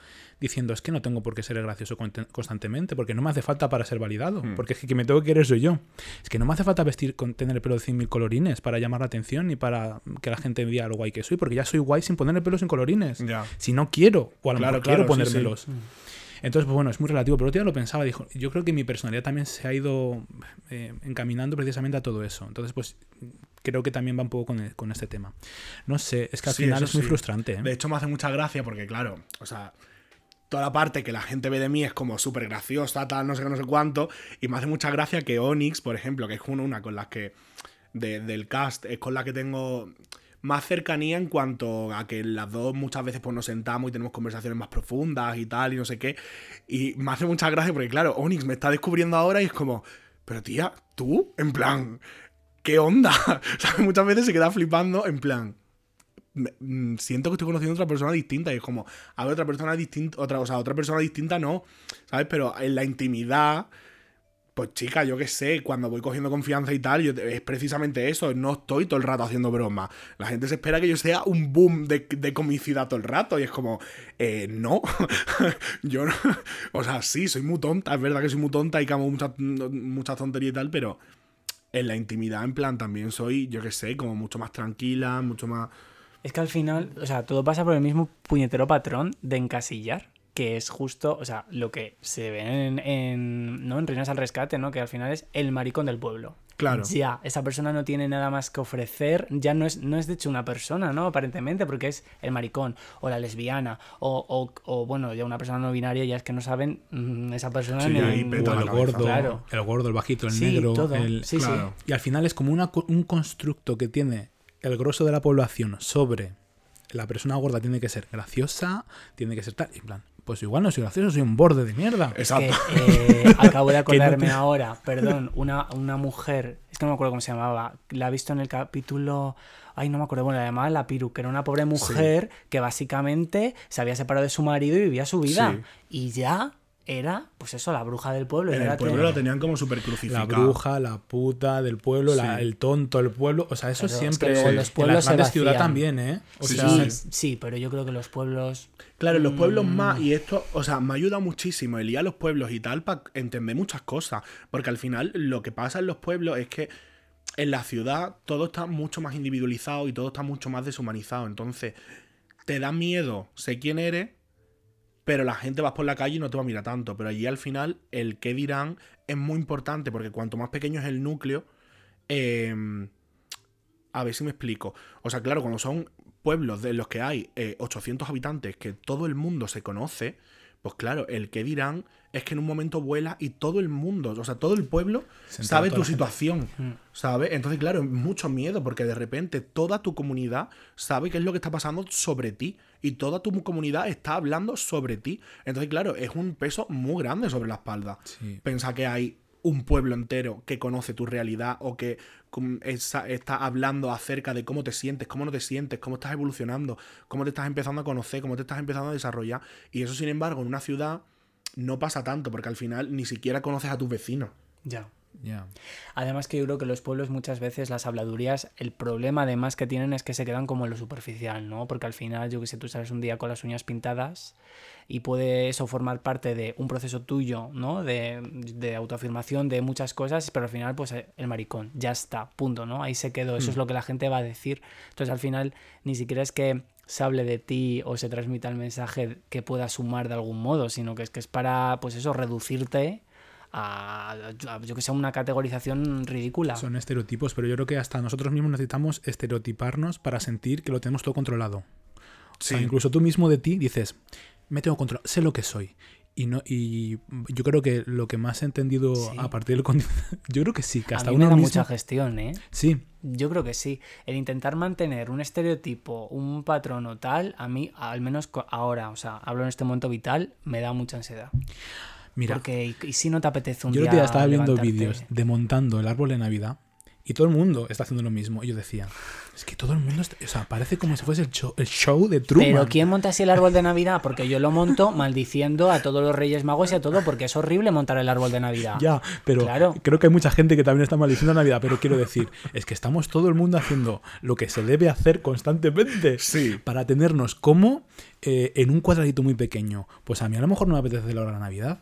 diciendo, es que no tengo por qué ser gracioso constantemente, porque no me hace falta para ser validado, porque es que quien me tengo que querer soy yo. Es que no me hace falta vestir con tener el pelo de 100.000 colorines para llamar la atención y para que la gente vea lo guay que soy, porque ya soy guay sin poner el pelo sin colorines. Si no quiero, o a lo Claro, mejor quiero claro, sí, sí. ponérmelos. Entonces, pues bueno, es muy relativo, pero otro día lo pensaba, dijo, yo creo que mi personalidad también se ha ido eh, encaminando precisamente a todo eso. Entonces, pues creo que también va un poco con, el- con este tema. No sé, es que al Sí, final es muy sí. frustrante. ¿eh? De hecho, me hace mucha gracia porque, claro, o sea, toda la parte que la gente ve de mí es como súper graciosa, tal, no sé qué, no sé cuánto. Y me hace mucha gracia que Onyx, por ejemplo, que es una, con las que. de- del cast, es con la que tengo más cercanía en cuanto a que las dos muchas veces pues nos sentamos y tenemos conversaciones más profundas y tal y no sé qué. Y me hace mucha gracia porque, claro, Onyx me está descubriendo ahora y es como, pero tía, tú, en plan, ¿qué onda? ¿Sabes? Muchas veces se queda flipando en plan, siento que estoy conociendo a otra persona distinta y es como, a ver, otra persona distinta, otra, o sea, otra persona distinta no, ¿sabes? Pero en la intimidad, pues chica, yo qué sé, cuando voy cogiendo confianza y tal, es precisamente eso, no estoy todo el rato haciendo bromas. La gente se espera que yo sea un boom de, de comicidad todo el rato y es como, eh, no, yo no, o sea, sí, soy muy tonta, es verdad que soy muy tonta y que amo muchas mucha tontería y tal, pero en la intimidad, en plan, también soy, yo qué sé, como mucho más tranquila, mucho más... Es que al final, o sea, todo pasa por el mismo puñetero patrón de encasillar, que es justo, o sea, lo que se ve en, en, ¿no? en Reinas al Rescate, ¿no? Que al final es el maricón del pueblo. Claro. Ya, esa persona no tiene nada más que ofrecer, ya no es, no es de hecho una persona, ¿no? Aparentemente, porque es el maricón, o la lesbiana, o, o, o, bueno, ya una persona no binaria, ya es que no saben mm, esa persona Sí, ni- ahí el la cabeza. gordo, Claro. el gordo, el bajito, el Sí, negro. todo. el- Sí. Claro. Y al final es como una un constructo que tiene el grosso de la población sobre la persona gorda tiene que ser graciosa, tiene que ser tal. Y en plan, pues igual no soy gracioso, soy un borde de mierda. Es Exacto. que eh, acabo de no acordarme te- ahora, perdón, una, una mujer, es que no me acuerdo cómo se llamaba, la he visto en el capítulo, ay, no me acuerdo, bueno, la llamaba La Piru, que era una pobre mujer que básicamente se había separado de su marido y vivía su vida. Y ya era, pues eso, la bruja del pueblo. En era el pueblo te- lo tenían como súper La crucificado. bruja, la puta del pueblo, la- el tonto del pueblo. O sea, eso Pero es siempre. que en los las pueblos se grandes ciudades también, ¿eh? O Sí, sea, Sí, sí, pero yo creo que los pueblos... Claro, en los pueblos Mm. más, y esto, o sea, me ayuda muchísimo el ir a los pueblos y tal para entender muchas cosas. Porque al final lo que pasa en los pueblos es que en la ciudad todo está mucho más individualizado y todo está mucho más deshumanizado. Entonces, te da miedo, sé quién eres, pero la gente vas por la calle y no te va a mirar tanto. Pero allí al final, el qué dirán es muy importante porque cuanto más pequeño es el núcleo, eh, a ver si me explico. O sea, claro, cuando son pueblos de los que hay eh, 800 habitantes que todo el mundo se conoce, pues claro, el que dirán es que en un momento vuela y todo el mundo, o sea, todo el pueblo sabe tu gente. situación, ¿sabes? Entonces, claro, es mucho miedo porque de repente toda tu comunidad sabe qué es lo que está pasando sobre ti y toda tu comunidad está hablando sobre ti. Entonces, claro, es un peso muy grande sobre la espalda. Sí. Pensar que hay un pueblo entero que conoce tu realidad o que está hablando acerca de cómo te sientes, cómo no te sientes, cómo estás evolucionando, cómo te estás empezando a conocer, cómo te estás empezando a desarrollar. Y eso, sin embargo, en una ciudad no pasa tanto porque al final ni siquiera conoces a tus vecinos. Ya. Ya. Además que yo creo que los pueblos muchas veces las habladurías, el problema además que tienen es que se quedan como en lo superficial, ¿no? Porque al final, yo que sé, tú sales un día con las uñas pintadas y puede eso formar parte de un proceso tuyo, ¿no? De, de autoafirmación, de muchas cosas, pero al final, pues eh, el maricón, ya está, punto, ¿no? Ahí se quedó, eso es lo que la gente va a decir. Entonces al final, ni siquiera es que se hable de ti o se transmita el mensaje que pueda sumar de algún modo, sino que es que es para, pues eso, reducirte a, a- yo que sé, una categorización ridícula. Son estereotipos, pero yo creo que hasta nosotros mismos necesitamos estereotiparnos para sentir que lo tenemos todo controlado. O sea, incluso tú mismo de ti dices, me tengo control, sé lo que soy. Y no y yo creo que lo que más he entendido Sí. a partir del yo creo que sí, que a hasta mí me uno da mismo mucha gestión, ¿eh? Sí, Yo creo que sí. El intentar mantener un estereotipo, un patrón o tal, a mí, al menos ahora, o sea, hablo en este momento vital, me da mucha ansiedad. Mira, Porque, y, y si no te apetece un yo el día otro día estaba viendo vídeos de montando el árbol de Navidad y todo el mundo está haciendo lo mismo. Y yo decía, es que todo el mundo, está- o sea, parece como si fuese el show, el show de Truman. Pero ¿quién monta así el árbol de Navidad? Porque yo lo monto maldiciendo a todos los Reyes Magos y a todo, porque es horrible montar el árbol de Navidad. Ya, pero Claro. creo que hay mucha gente que también está maldiciendo Navidad, pero quiero decir, es que estamos todo el mundo haciendo lo que se debe hacer constantemente Sí. para tenernos como eh, en un cuadradito muy pequeño. Pues a mí a lo mejor no me apetece celebrar la Navidad.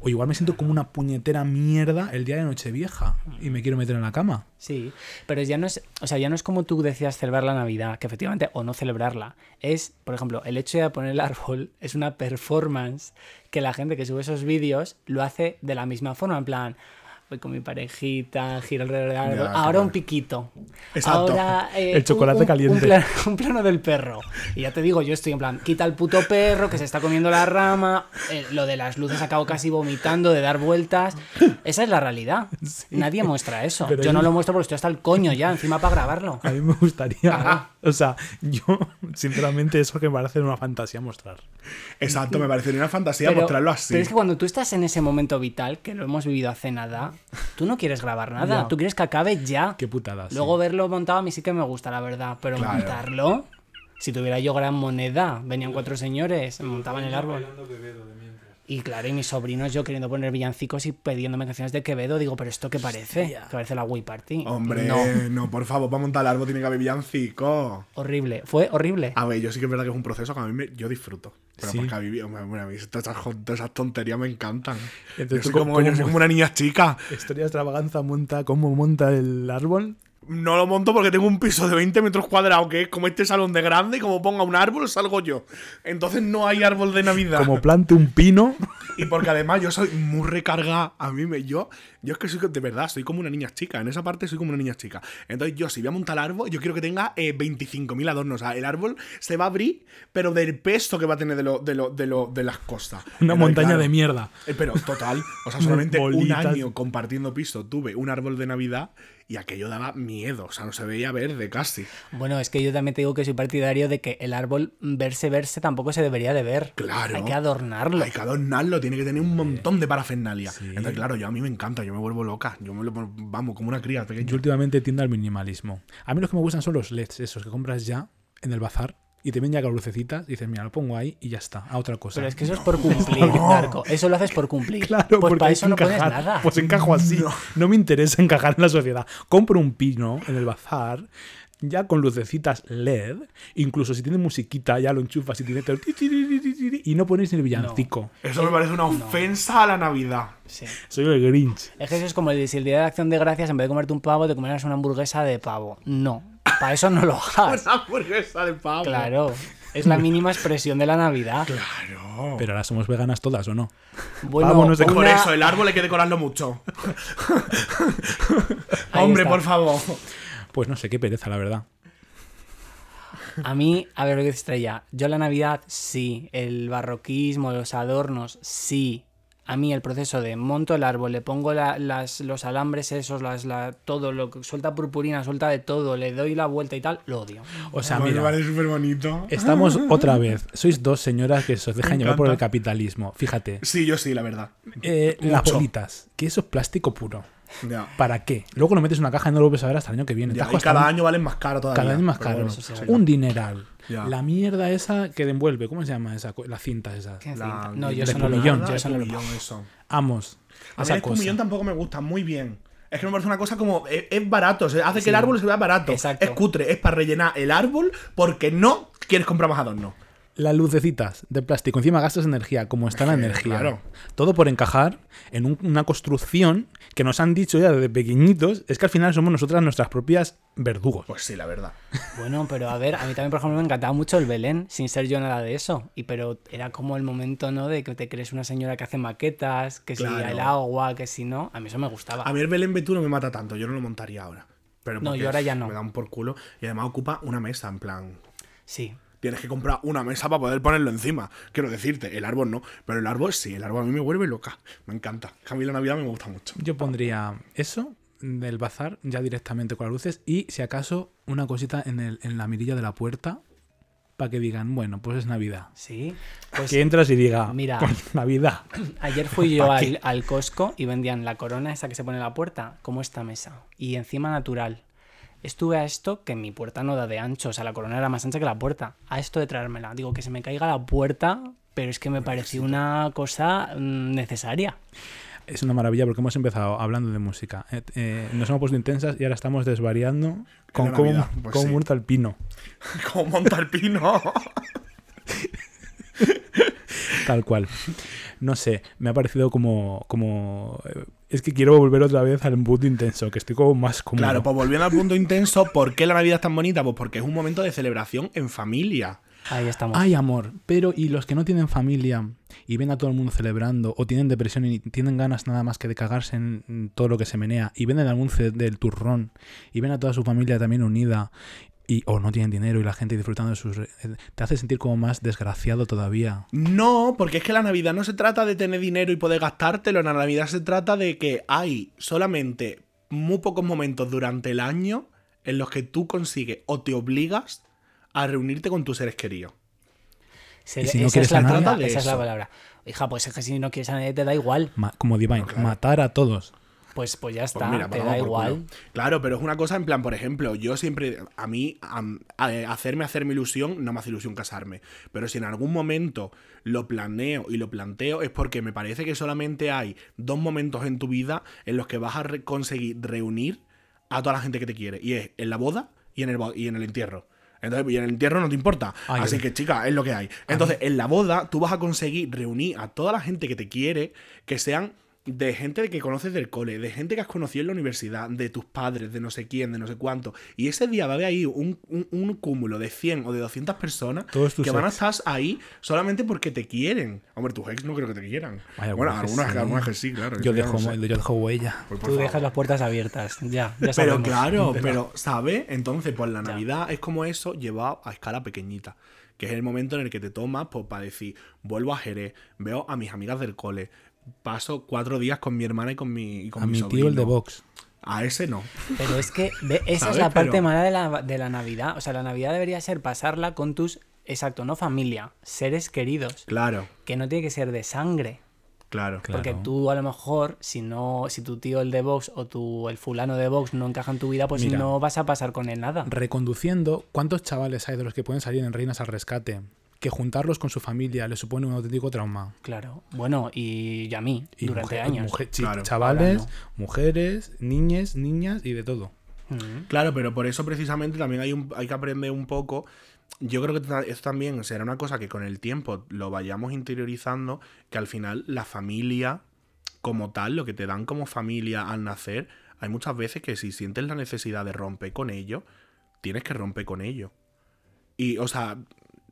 O igual me siento como una puñetera mierda el día de Nochevieja y me quiero meter en la cama. Sí, pero ya no es, o sea, ya no es como tú decías celebrar la Navidad, que efectivamente, o no celebrarla. Es, por ejemplo, el hecho de poner el árbol es una performance que la gente que sube esos vídeos lo hace de la misma forma, en plan, voy con mi parejita, giro alrededor del árbol, Ya, ahora claro. un piquito. Exacto. Ahora eh, El chocolate un- un- caliente. Un plano, un plano del perro. Y ya te digo, yo estoy en plan, quita el puto perro que se está comiendo la rama, eh, lo de las luces acabo casi vomitando, de dar vueltas. Esa es la realidad. Nadie muestra eso. Pero Yo no lo muestro porque estoy hasta el coño ya, encima para grabarlo. A mí me gustaría, Ajá. o sea, yo sinceramente eso que me parece una fantasía mostrar. Exacto, me parecería una fantasía Pero, mostrarlo así. pero es que cuando tú estás en ese momento vital, que lo hemos vivido hace nada, tú no quieres grabar nada, tú quieres que acabe ya. Qué putada. sí. Luego verlo montado a mí sí que me gusta, la verdad, pero Claro. montarlo, si tuviera yo gran moneda, venían cuatro señores, me montaban el árbol. Y claro, y mis sobrinos yo queriendo poner villancicos y pidiéndome canciones de Quevedo, digo, pero ¿esto qué parece? Que parece la Wii Party. Hombre, No, no. por favor, para montar el árbol tiene que haber villancico. horrible, fue horrible. A ver, yo sí que es verdad que es un proceso que a mí me, yo disfruto. Pero Sí. porque hombre, hombre, a mí todas esas, todas esas tonterías me encantan. Entonces, yo, soy ¿tú como, cómo- yo soy como una niña chica. Historia de extravaganza monta, ¿cómo monta el árbol? No lo monto porque tengo un piso de 20 metros cuadrados, que es como este salón de grande, y como ponga un árbol, salgo yo. Entonces no hay árbol de Navidad. Como plante un pino. Y porque además yo soy muy recargada. A mí me. Yo, yo es que soy de verdad, soy como una niña chica. En esa parte soy como una niña chica. Entonces yo, si voy a montar el árbol, yo quiero que tenga eh, 25.000 adornos. O sea, el árbol se va a abrir, pero del peso que va a tener de, lo, de, lo, de, lo, de las costas. Una Entonces, montaña claro, de mierda. eh, Pero total, o sea, solamente un año compartiendo piso tuve un árbol de Navidad y aquello daba miedo. O sea, no se veía verde casi. Bueno, es que yo también te digo que soy partidario de que el árbol verse, verse tampoco se debería de ver. Claro. Hay que adornarlo. Hay que adornarlo, tiene que tener un montón de parafernalia. Entonces, claro, yo a mí me encanta, yo me vuelvo loca. Yo me lo pongo, vamos, como una cría pequeña. Yo últimamente tiendo al minimalismo. A mí los que me gustan son los LEDs, esos que compras ya en el bazar y te ven ya con lucecitas dices, mira, lo pongo ahí y ya está, a otra cosa. Pero es que eso es por cumplir, Darko. Eso lo haces por cumplir. Claro, pues porque para eso no pones nada. Pues encajo así. No. me interesa encajar en la sociedad. Compro un pino en el bazar, ya con lucecitas LED, incluso si tiene musiquita, ya lo enchufas y tiene todo el ti, ti, ti, ti, ti, ti, y no pones ni el villancico. Eso me parece una ofensa a la Navidad. Sí. Soy el Grinch. Es que eso es como el si el día de acción de gracias, en vez de comerte un pavo, te comerás una hamburguesa de pavo. No. Para eso no lo hagas. Una hamburguesa de pavo. Claro. Es la mínima expresión de la Navidad. Claro. Pero ahora somos veganas todas, ¿o no? Bueno, Pavo no se Por una- eso, el árbol hay que decorarlo mucho. Hombre, está. por favor. Pues no sé, qué pereza, la verdad. A mí, a ver lo que dice Estrella. Yo la Navidad, sí. El barroquismo, los adornos, sí. A mí el proceso de monto el árbol, le pongo la- las, los alambres esos, las, la- todo, lo que suelta purpurina, suelta de todo, le doy la vuelta y tal, lo odio. O sea, Me mira, vale súper bonito. estamos otra vez. Sois dos señoras que se os dejan llevar por el capitalismo. Fíjate, Sí, yo sí, la verdad. eh, las bolitas, que eso es plástico puro. Ya. ¿Para qué? Luego lo metes en una caja y no lo vuelves a ver hasta el año que viene. Ya, y cada un- año valen más caro todavía. cada año más caro. bueno, sí. Un dineral. Ya. La mierda esa que envuelve, ¿cómo se llama esa? Las cintas esas. ¿Qué La- cinta? No, yo eso no lo yo eso no lo eso. Amos. A mí esa el cosa. espumillón tampoco me gusta muy bien. Es que me parece una cosa como. Es, es barato, se hace que el árbol se vea barato. Exacto. Es cutre, es para rellenar el árbol porque no quieres comprar más adornos. Las lucecitas de plástico. Encima gastas energía, como está la energía. claro. Todo por encajar en un- una construcción que nos han dicho ya desde pequeñitos. Es que al final somos nosotras nuestras propias verdugos. Pues sí, la verdad. Bueno, pero a ver, a mí también, por ejemplo, me encantaba mucho el Belén, sin ser yo nada de eso. Y pero era como el momento, ¿no? De que te crees una señora que hace maquetas, que si Claro. el agua, que si no. A mí eso me gustaba. A mí el Belén Betú no me mata tanto, yo no lo montaría ahora. Pero No, yo ahora ya no. Me da un por culo. Y además ocupa una mesa, en plan. Sí. Tienes que comprar una mesa para poder ponerlo encima. Quiero decirte, el árbol no. Pero el árbol sí, el árbol a mí me vuelve loca. Me encanta. A mí la Navidad me gusta mucho. Yo pondría eso del bazar ya directamente con las luces y si acaso una cosita en, el, en la mirilla de la puerta para que digan, bueno, pues es Navidad. Sí. Pues que entras y diga, mira. pues Navidad. ayer fui yo al, al Costco y vendían la corona esa que se pone en la puerta, como esta mesa. Y encima natural. Estuve a esto que mi puerta no da de ancho, o sea, la corona era más ancha que la puerta. A esto de traérmela. Digo, que se me caiga la puerta, pero es que me pareció una cosa mm, necesaria. Es una maravilla porque hemos empezado hablando de música. Eh, eh, nos hemos puesto intensas y ahora estamos desvariando con cómo, Navidad, pues cómo sí. muerto el pino. Como monta el pino. Tal cual. No sé, me ha parecido como. como eh, es que quiero volver otra vez al punto intenso, que estoy como más cómodo. Claro, pues volviendo al punto intenso, ¿por qué la Navidad es tan bonita? Pues porque es un momento de celebración en familia. Ahí estamos. Hay amor, pero ¿y los que no tienen familia y ven a todo el mundo celebrando o tienen depresión y tienen ganas nada más que de cagarse en en todo lo que se menea y ven el anuncio del turrón y ven a toda su familia también unida y o no tienen dinero y la gente disfrutando de sus... re- eh, te hace sentir como más desgraciado todavía. No, porque es que la Navidad no se trata de tener dinero y poder gastártelo. La Navidad se trata de que hay solamente muy pocos momentos durante el año en los que tú consigues o te obligas a reunirte con tus seres queridos. Se- y si no esa quieres es la a nadie- palabra, esa es la palabra. Hija, pues es que si no quieres a nadie te da igual. Ma- como Divine, matar a todos. Pues, pues ya Pues está, mira, te da igual. Claro, pero es una cosa en plan, por ejemplo, yo siempre, a mí, a- hacerme hacerme ilusión, no me hace ilusión casarme. Pero si en algún momento lo planeo y lo planteo, es porque me parece que solamente hay dos momentos en tu vida en los que vas a re- conseguir reunir a toda la gente que te quiere. Y es en la boda y en el, y en el entierro. Entonces, y en el entierro no te importa. Ay, Así que, chica, es lo que hay. Entonces, en la boda, tú vas a conseguir reunir a toda la gente que te quiere, que sean de gente que conoces del cole, de gente que has conocido en la universidad, de tus padres, de no sé quién, de no sé cuánto. Y ese día va a haber ahí un, un- un cúmulo de 100 o de 200 personas Todos tus que van a estar ahí solamente porque te quieren. Hombre, tus ex no creo que te quieran. Vaya, bueno, algunas que algunas, sí. algunas que sí, claro. Yo dejo, no sé. yo dejo huella. Pues, Tú favor. dejas las puertas abiertas. Ya, ya Pero claro, pero, ¿sabes? Entonces, pues la Navidad es como eso llevado a escala pequeñita. Que es el momento en el que te tomas pues, para decir, vuelvo a Jerez, veo a mis amigas del cole, paso cuatro días con mi hermana y con mi, y con A mi tío sobrino. el de Vox. A ese no. Pero es que ve, esa ¿Sabes? es la parte Pero- mala de la, de la Navidad. O sea, la Navidad debería ser pasarla con tus, exacto, no familia, seres queridos. Claro, Que no tiene que ser de sangre. claro. Claro. Porque tú a lo mejor, si no, si tu tío el de Vox o tu, el fulano de Vox no encaja en tu vida, pues Mira. no vas a pasar con él nada. Reconduciendo, ¿cuántos chavales hay de los que pueden salir en Reinas al Rescate? Que juntarlos con su familia les supone un auténtico trauma. Claro. Bueno, y, y a mí, Y durante mujer- años. mujer- sí, Claro. chavales, mujeres, niñes, niñas y de todo. Mm. Claro, pero por eso precisamente también hay, un, hay que aprender un poco. Yo creo que esto también será una cosa que con el tiempo lo vayamos interiorizando, que al final la familia como tal, lo que te dan como familia al nacer, hay muchas veces que si sientes la necesidad de romper con ello, tienes que romper con ello. Y, o sea,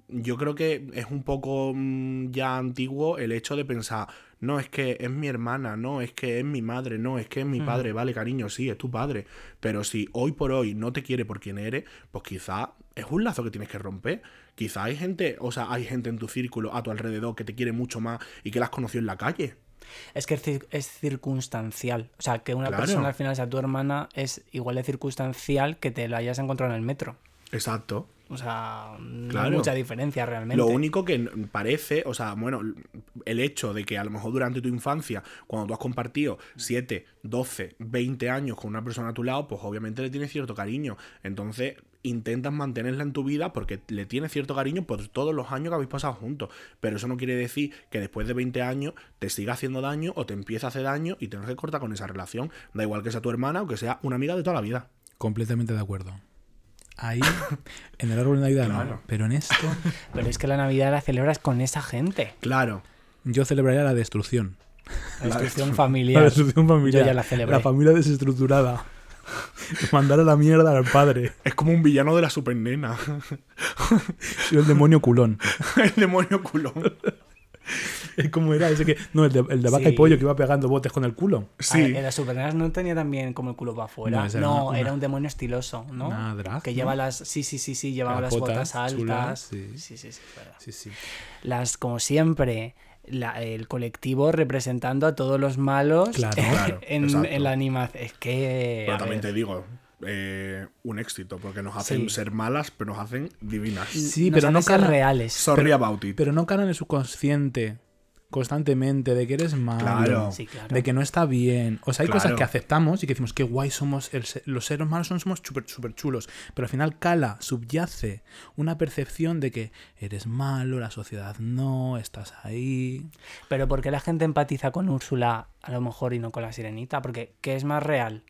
yo creo que es un poco mm, ya antiguo el hecho de pensar, no, es que es mi hermana, no, es que es mi madre, no, es que es mi padre, vale, cariño, sí, es tu padre. Pero si hoy por hoy no te quiere por quien eres, pues quizá es un lazo que tienes que romper. Quizá hay gente, o sea, hay gente en tu círculo, a tu alrededor, que te quiere mucho más y que la has conocido en la calle. Es que es cir- es circunstancial. O sea, que una Claro. persona al final sea tu hermana es igual de circunstancial que te la hayas encontrado en el metro. Exacto. O sea, no Claro. hay mucha diferencia realmente. Lo único que parece, o sea, bueno, el hecho de que a lo mejor durante tu infancia, cuando tú has compartido 7, 12, 20 años con una persona a tu lado, pues obviamente le tienes cierto cariño. Entonces intentas mantenerla en tu vida porque le tienes cierto cariño por todos los años que habéis pasado juntos. Pero eso no quiere decir que después de 20 años te siga haciendo daño o te empiece a hacer daño y tengas que cortar con esa relación. Da igual que sea tu hermana o que sea una amiga de toda la vida. Completamente de acuerdo. Ahí, en el árbol de Navidad no, Claro. pero en esto Pero es que la Navidad la celebras con esa gente. Claro. yo celebraría la destrucción. La destrucción La familiar. destrucción familiar. Yo ya la celebré. familia desestructurada. Mandar a la mierda al padre. Es como un villano de la supernena. Soy el demonio culón. el demonio culón. Es como era ese que. No, el de, el de vaca y pollo que iba pegando botes con el culo. Sí. Ah, en las supernenas no tenía también como el culo para afuera. No, era una- era una- un demonio estiloso, ¿no? Una drag, Que ¿no? lleva las. Sí, sí, sí, sí, llevaba Las las botas botas altas. chulas, sí. sí, sí, sí. Las, como siempre, la- el colectivo representando a todos los malos Claro. Claro, en, en la animación. Es que. Pero también ver, te digo, eh, un éxito, porque nos hacen Sí. ser malas, pero nos hacen divinas. Sí, nos pero no hacen ser reales. Sorry about it. Pero no cala en el subconsciente constantemente de que eres malo. Claro. Sí, claro. De que no está bien. O sea, hay cosas que aceptamos y que decimos que guay somos el los seres malos son somos súper super chulos. Pero al final cala, subyace una percepción de que eres malo, la sociedad no, estás ahí. Pero ¿por qué la gente empatiza con Úrsula a lo mejor y no con la sirenita? Porque ¿qué es más real?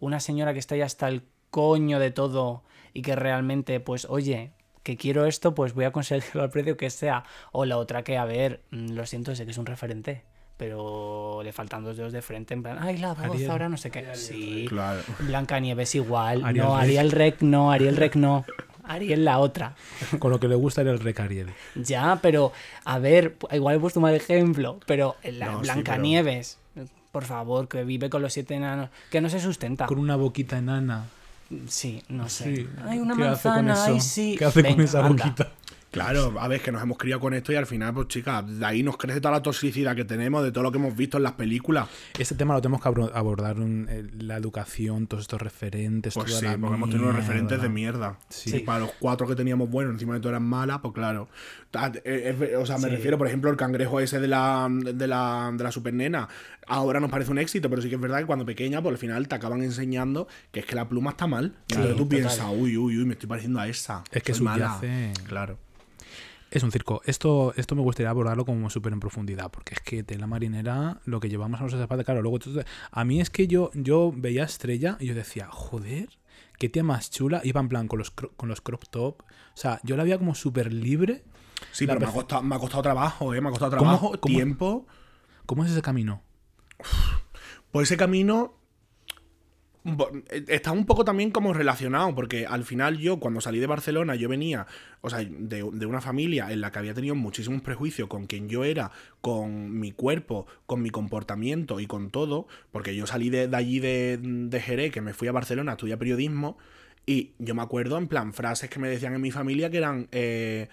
Una señora que está ya hasta el coño de todo y que realmente, pues, oye, que quiero esto, pues voy a conseguirlo al precio que sea. O la otra que, a ver, mm, lo siento, sé que es un referente. Pero le faltan dos dedos de frente, en plan, ay, la voz, Ariel. ahora no sé qué. Sí, Claro. Blanca Nieves igual. Ariel no, Rec. Ariel Rec no, Ariel Rec no. Ariel la otra. Con lo que le gusta era el recariel. Ya, pero a ver, igual he puesto un mal ejemplo, pero la No, sí, Blancanieves, por favor, que vive con los siete enanos, que no se sustenta. Con una boquita enana. Sí, no sé. Sí. Ay, una ¿Qué hace con manzana, eso? ay, sí. ¿Qué hace con esa anda. boquita? Claro, a ver, que nos hemos criado con esto y al final, pues chicas, de ahí nos crece toda la toxicidad que tenemos de todo lo que hemos visto en las películas. Este tema lo tenemos que abro- abordar en en la educación, todos estos referentes. Pues toda sí, la porque hemos tenido unos referentes de mierda. Sí. Para los cuatro que teníamos buenos, encima de todo eran malas, pues claro. Eh, es- o sea, me Sí. refiero, por ejemplo, el cangrejo ese de la, de la, de la supernena. Ahora nos parece un éxito, pero sí que es verdad que cuando pequeña, por al final te acaban enseñando que es que la pluma está mal. Y entonces tú total. piensas, uy, uy, uy, me estoy pareciendo a esa. Es que soy mala". Claro. Es un circo. Esto, esto me gustaría abordarlo como súper en profundidad, porque es que tela marinera, lo que llevamos a nuestras espaldas, claro, luego a mí es que yo, yo veía Estrella y yo decía, joder, qué tía más chula, iba en plan con los, con los crop top, o sea, yo la veía como súper libre. Sí, La pero me ha, costado, me ha costado trabajo, ¿eh? Me ha costado ¿Cómo- trabajo, cómo- tiempo. ¿Cómo es ese camino? Por ese camino está un poco también como relacionado, porque al final yo cuando salí de Barcelona yo venía, o sea, de, de una familia en la que había tenido muchísimos prejuicios con quien yo era, con mi cuerpo, con mi comportamiento y con todo, porque yo salí de, de allí de, de Jerez, que me fui a Barcelona a estudiar periodismo, y yo me acuerdo en plan frases que me decían en mi familia que eran... eh,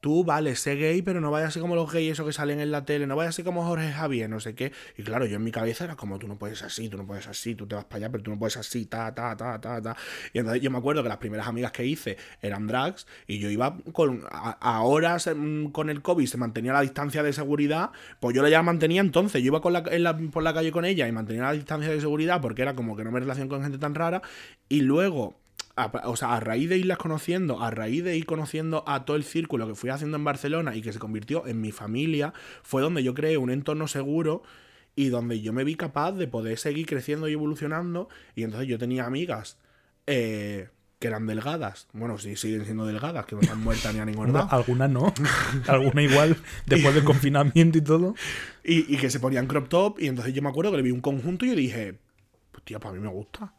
Tú, vale, sé gay, pero no vayas así como los gays esos que salen en la tele, no vayas así como Jorge Javier, no sé qué. Y claro, yo en mi cabeza era como, tú no puedes así, tú no puedes así, tú te vas para allá, pero tú no puedes así, ta, ta, ta, ta, ta. Y entonces yo me acuerdo que las primeras amigas que hice eran drags y yo iba con, a, a horas mm, con el COVID, se mantenía la distancia de seguridad, pues yo la ya mantenía entonces, yo iba con la, por la calle con ella y mantenía la distancia de seguridad porque era como que no me relaciono con gente tan rara. Y luego a, o sea, a raíz de irlas conociendo, a raíz de ir conociendo a todo el círculo que fui haciendo en Barcelona y que se convirtió en mi familia, fue donde yo creé un entorno seguro y donde yo me vi capaz de poder seguir creciendo y evolucionando. Y entonces yo tenía amigas eh, que eran delgadas. Bueno, sí, siguen siendo delgadas, que no están muertas ni han engordado. Alguna no, alguna igual, después del confinamiento y todo. Y, y que se ponían crop top. Y entonces yo me acuerdo que le vi un conjunto y yo dije, pues tía, para mí me gusta.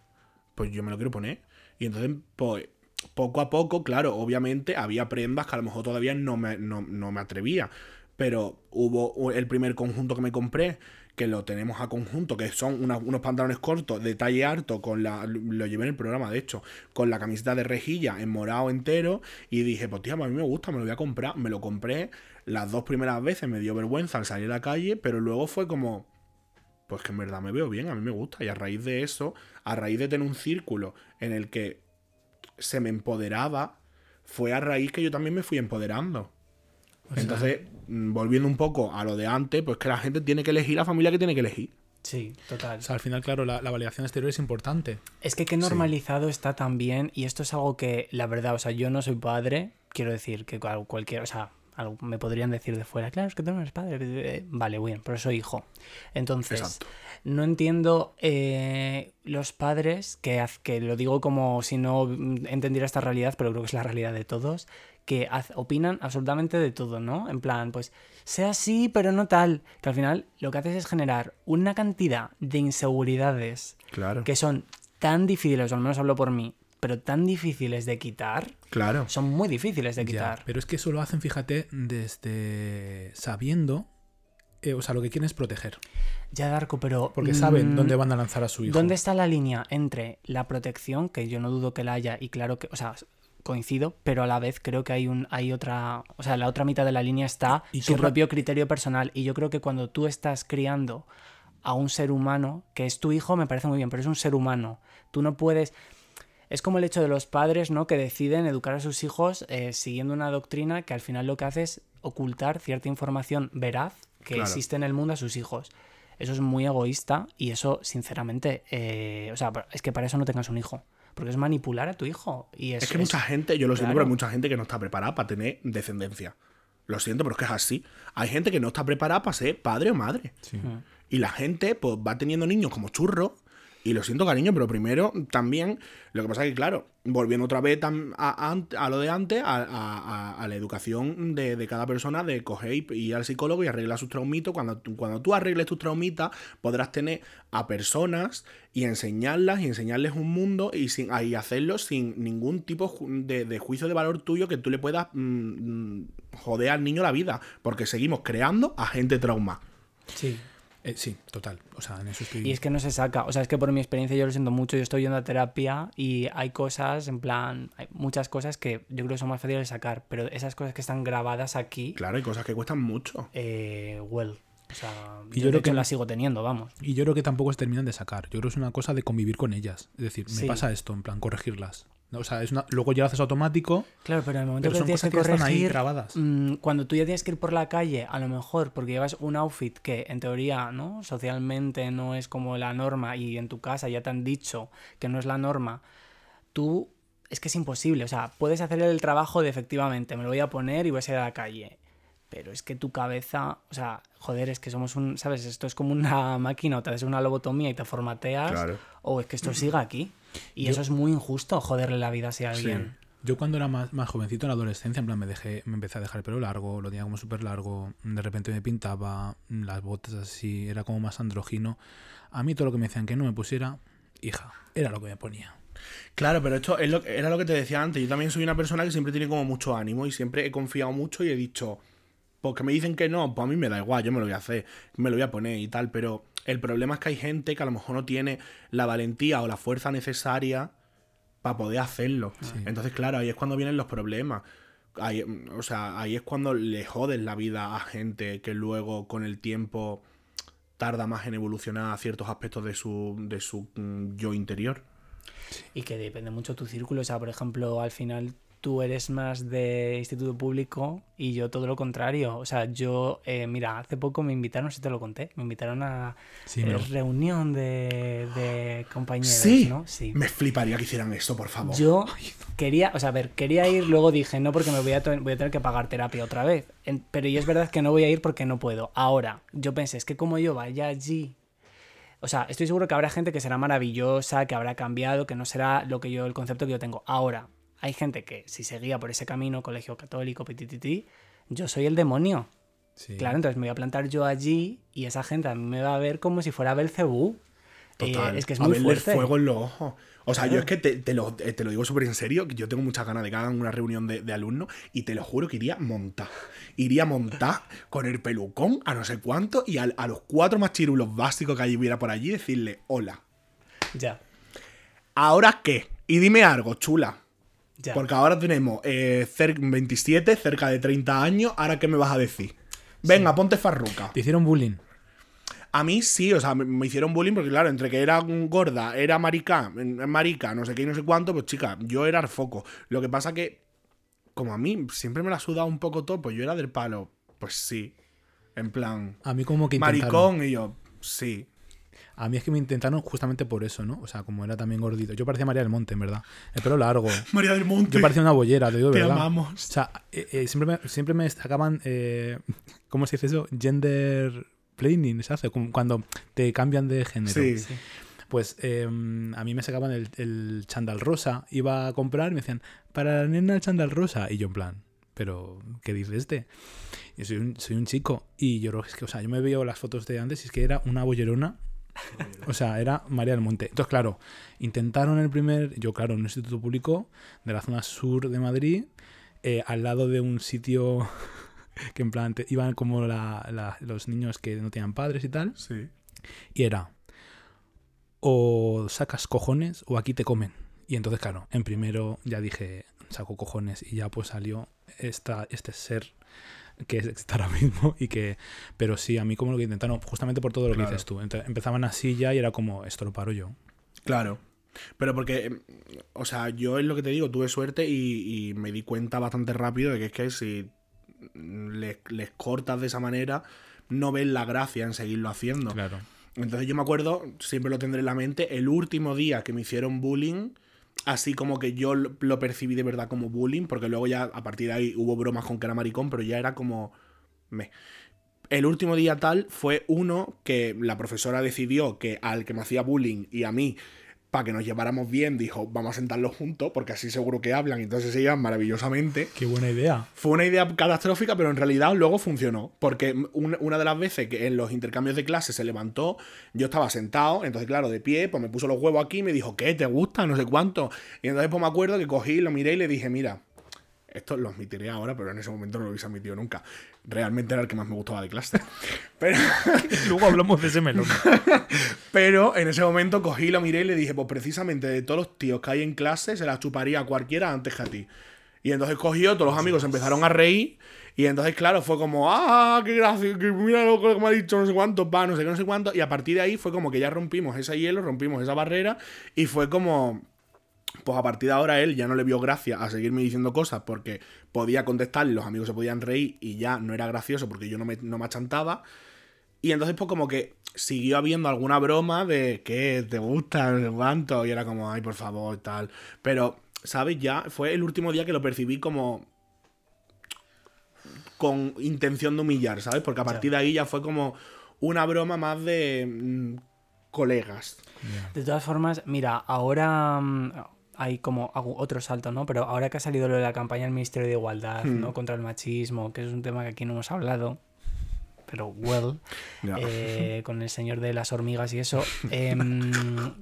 Pues yo me lo quiero poner. Y entonces, pues, poco a poco, claro, obviamente había prendas que a lo mejor todavía no me, no, no me atrevía. pero hubo el primer conjunto que me compré, que lo tenemos a conjunto, que son unos pantalones cortos de talle alto, con la, lo llevé en el programa, de hecho, con la camiseta de rejilla en morado entero, y dije, pues pues a mí me gusta, me lo voy a comprar. Me lo compré las dos primeras veces, me dio vergüenza al salir a la calle, pero luego fue como, pues que en verdad me veo bien, a mí me gusta. Y a raíz de eso, a raíz de tener un círculo en el que se me empoderaba, fue a raíz que yo también me fui empoderando. Entonces, mm, volviendo un poco a lo de antes, pues que la gente tiene que elegir la familia que tiene que elegir. Sí, total. O sea, al final, claro, la, la validación exterior es importante. Es que qué normalizado está también, y esto es algo que, la verdad, o sea, yo no soy padre, quiero decir que cual- cualquier, o sea, algo- me podrían decir de fuera, claro, es que tú no eres padre, eh, vale, bien, pero soy hijo. Entonces, Exacto. no entiendo eh, los padres, que, que lo digo como si no entendiera esta realidad, pero creo que es la realidad de todos, que opinan absolutamente de todo, ¿no? En plan, pues, sea así, pero no tal. Que al final lo que haces es generar una cantidad de inseguridades Claro. que son tan difíciles, o al menos hablo por mí, pero tan difíciles de quitar, Claro. son muy difíciles de Ya, quitar. pero es que eso lo hacen, fíjate, desde sabiendo. eh, o sea, lo que quieren es proteger. Ya, Darko, pero... Porque saben mm, dónde van a lanzar a su hijo. ¿Dónde está la línea entre la protección, que yo no dudo que la haya, y claro que, o sea, coincido, pero a la vez creo que hay un hay otra, o sea, la otra mitad de la línea está ¿Y su propio criterio personal y yo creo que cuando tú estás criando a un ser humano, que es tu hijo, me parece muy bien, pero es un ser humano. Tú no puedes es como el hecho de los padres, ¿no? Que deciden educar a sus hijos eh, siguiendo una doctrina que al final lo que hace es ocultar cierta información veraz que Claro. existe en el mundo a sus hijos. Eso es muy egoísta y eso, sinceramente, eh, o sea, es que para eso no tengas un hijo. Porque es manipular a tu hijo. Y es, Es que mucha gente, yo lo siento, pero hay mucha gente que no está preparada para tener descendencia. Lo siento, pero es que es así. Hay gente que no está preparada para ser padre o madre. Mm. Y la gente, pues, va teniendo niños como churros. Y lo siento, cariño, pero primero también. Lo que pasa es que, claro, volviendo otra vez a, a- lo de antes, a, la educación de, cada persona, de coger y ir al psicólogo y arreglar sus traumitos. Cuando, cuando tú arregles tus traumitas, podrás tener a personas y enseñarlas y enseñarles un mundo y, sin, y hacerlo sin ningún tipo de, juicio de valor tuyo que tú le puedas mm, mm, joder al niño la vida. Porque seguimos creando a gente trauma. Sí. Eh, sí, total. O sea, en eso estoy. Y es que no se saca. O sea, es que por mi experiencia yo lo siento mucho. Yo estoy yendo a terapia y hay cosas, en plan, hay muchas cosas que yo creo que son más fáciles de sacar. Pero esas cosas que están grabadas aquí, Claro, hay cosas que cuestan mucho. eh, well. O sea, Y yo, creo que- las sigo teniendo, vamos. Y yo creo que tampoco se terminan de sacar. Yo creo que es una cosa de convivir con ellas. Es decir, me Sí. pasa esto, en plan, corregirlas. O sea, es una... luego ya lo haces automático, Claro, pero en el momento que son tienes cosas que que, están ahí corregir, grabadas. mm, cuando tú ya tienes que ir por la calle, a lo mejor porque llevas un outfit que en teoría, ¿no? Socialmente no es como la norma y en tu casa ya te han dicho que no es la norma, tú es que es imposible. O sea, puedes hacer el trabajo de efectivamente, me lo voy a poner y voy a salir a la calle. Pero es que tu cabeza, o sea, joder, es que somos un, ¿sabes? Esto es como una máquina, o te haces una lobotomía y te formateas, Claro. o es que esto siga aquí. Y eso es muy injusto, joderle la vida así a alguien. Yo cuando era más, más jovencito en la adolescencia, en plan, me dejé, me empecé a dejar el pelo largo, lo tenía como súper largo, de repente me pintaba, las botas así, era como más andrógino. A mí todo lo que me decían que no me pusiera, hija, era lo que me ponía. Claro, pero esto es lo, era lo que te decía antes. Yo también soy una persona que siempre tiene como mucho ánimo y siempre he confiado mucho y he dicho, porque me dicen que no, pues a mí me da igual, yo me lo voy a hacer, me lo voy a poner y tal, pero el problema es que hay gente que a lo mejor no tiene la valentía o la fuerza necesaria para poder hacerlo. Entonces, claro, ahí es cuando vienen los problemas. Ahí, o sea, ahí es cuando le jodes la vida a gente que luego con el tiempo tarda más en evolucionar ciertos aspectos de su, de su mm, yo interior. Y que depende mucho tu círculo. O sea, por ejemplo, al final tú eres más de instituto público y yo todo lo contrario. O sea, yo, eh, mira, hace poco me invitaron, si te lo conté, me invitaron a Sí, eh, me reunión de, de compañeros, Sí, ¿no? Sí. me fliparía que hicieran eso, por favor. Yo quería, o sea, a ver, quería ir, luego dije, no, porque me voy a, to- voy a tener que pagar terapia otra vez. En- pero yo es verdad que no voy a ir porque no puedo. Ahora, yo pensé, es que como yo vaya allí. O sea, estoy seguro que habrá gente que será maravillosa, que habrá cambiado, que no será lo que yo, el concepto que yo tengo. Ahora, hay gente que si seguía por ese camino, colegio católico, pitititi, yo soy el demonio. Sí. Claro, entonces me voy a plantar yo allí y esa gente a mí me va a ver como si fuera Belcebú. Eh, Total. es que es a muy verle fuerte. fuego en los ojos. O sea, yo es que te, te lo, eh, te lo digo súper en serio, que yo tengo muchas ganas de que hagan una reunión de, de alumnos y te lo juro que iría montar. Iría montar con el pelucón a no sé cuánto y al- a, los cuatro más chirulos básicos que hubiera por allí decirle, hola. Ya, ¿Ahora qué? Y dime algo, chula. Ya. Porque ahora tenemos eh, cer- 27, cerca de 30 años. ¿Ahora qué me vas a decir? Venga, ponte farruca. Te hicieron bullying. A mí sí, o sea, me, me hicieron bullying porque, claro, entre que era gorda, era marica, marica, no sé qué y no sé cuánto, pues chica, yo era el foco. Lo que pasa que, como a mí siempre me la ha sudado un poco todo, pues yo era del palo. Pues sí. En plan, A mí como que intentaron. maricón y yo, sí. A mí es que me intentaron justamente por eso, ¿no? O sea, como era también gordito. Yo parecía María del Monte, en verdad. El pelo largo. María del Monte. Yo parecía una bollera, te digo de Te verdad. amamos. O sea, eh, eh, siempre, me, siempre me destacaban. eh, ¿Cómo se dice eso? Gender planing, se hace cuando te cambian de género. Sí. Sí. Pues eh, a mí me sacaban el, el chándal rosa. Iba a comprar y me decían, para la nena el chándal rosa. Y yo en plan, ¿pero qué dice este? Yo soy un, soy un chico. Y yo creo que es que, o sea, yo me veo las fotos de antes y es que era una bollerona. O sea, era María del Monte. Entonces, claro, intentaron el primer, yo claro, en un instituto público de la zona sur de Madrid, eh, al lado de un sitio que en plan te- iban como la- la- los niños que no tenían padres y tal. Sí. Y era, o sacas cojones o aquí te comen. Y entonces, claro, en primero ya dije, saco cojones y ya pues salió esta, este ser que es- está ahora mismo y que... Pero sí, a mí como lo que intentaron, justamente por todo lo Claro. que dices tú. Empezaban así ya y era como, esto lo paro yo. Claro. Pero porque, o sea, yo es lo que te digo, tuve suerte y, y me di cuenta bastante rápido de que es que si les, les cortas de esa manera, no ven la gracia en seguirlo haciendo. Claro. Entonces yo me acuerdo, siempre lo tendré en la mente, el último día que me hicieron bullying, así como que yo lo percibí de verdad como bullying, porque luego ya a partir de ahí hubo bromas con que era maricón, pero ya era como... Me. El último día tal fue uno que la profesora decidió que al que me hacía bullying y a mí, para que nos lleváramos bien, dijo, vamos a sentarlos juntos, porque así seguro que hablan, y entonces se llevan maravillosamente. Qué buena idea. Fue una idea catastrófica, pero en realidad luego funcionó. Porque un- una de las veces que en los intercambios de clase se levantó, yo estaba sentado, entonces, claro, de pie, pues me puso los huevos aquí y me dijo, ¿qué? ¿Te gusta? No sé cuánto. Y entonces, pues me acuerdo que cogí, lo miré y le dije, mira, esto lo admitiré ahora, pero en ese momento no lo hubiese admitido nunca. Realmente era el que más me gustaba de clase. Pero. Luego hablamos de ese melón. Pero en ese momento cogí, lo miré y le dije, pues precisamente de todos los tíos que hay en clase, se la chuparía a cualquiera antes que a ti. Y entonces cogió, todos los amigos empezaron a reír. Y entonces, claro, fue como, ah, qué gracia, que mira lo que me ha dicho, no sé cuánto, va, no sé qué, no sé cuánto. Y a partir de ahí fue como que ya rompimos ese hielo, rompimos esa barrera. Y fue como, pues a partir de ahora él ya no le vio gracia a seguirme diciendo cosas porque podía contestar y los amigos se podían reír y ya no era gracioso porque yo no me, no me achantaba. Y entonces, pues como que siguió habiendo alguna broma de que te gusta, no sé cuánto, y era como, ay, por favor, tal. Pero, ¿sabes? Ya fue el último día que lo percibí como con intención de humillar, ¿sabes? Porque a partir de ahí ya fue como una broma más de mm, colegas. De todas formas, mira, ahora mm, hay como otro salto, ¿no? Pero ahora que ha salido lo de la campaña del Ministerio de Igualdad, Hmm. ¿no? Contra el machismo, que es un tema que aquí no hemos hablado, pero well, eh, con el señor de las hormigas y eso. em,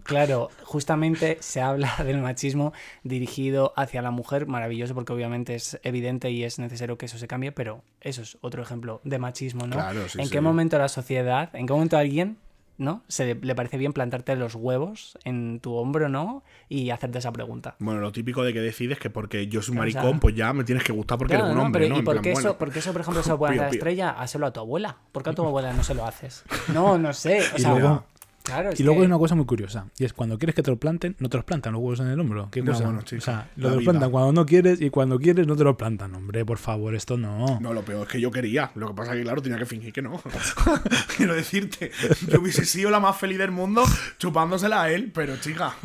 claro, justamente se habla del machismo dirigido hacia la mujer, maravilloso porque obviamente es evidente y es necesario que eso se cambie, pero eso es otro ejemplo de machismo, ¿no? Claro, sí, ¿En sí. qué momento la sociedad, en qué momento alguien ¿no? Se le, parece bien plantarte los huevos en tu hombro, ¿no? Y hacerte esa pregunta. Bueno, lo típico de que decides que porque yo soy o sea- maricón, pues ya me tienes que gustar porque Claro, eres un hombre, Pero, ¿no? ¿Y por qué, bueno. eso, por qué eso, por ejemplo, se lo puede hacer a pío. Estrella? Háselo a tu abuela. ¿Por qué a tu abuela no se lo haces? No, no sé. O sea, luego- claro, Y luego que- hay una cosa muy curiosa, y es cuando quieres que te lo planten, no te los plantan los huevos en el hombro. ¿Qué No, cosa? bueno, o sea, lo te los plantan cuando no quieres y cuando quieres no te lo plantan. Hombre, por favor, esto no. No, lo peor es que yo quería. Lo que pasa es que, claro, tenía que fingir que no. Quiero decirte, yo hubiese sido la más feliz del mundo chupándosela a él, pero chica,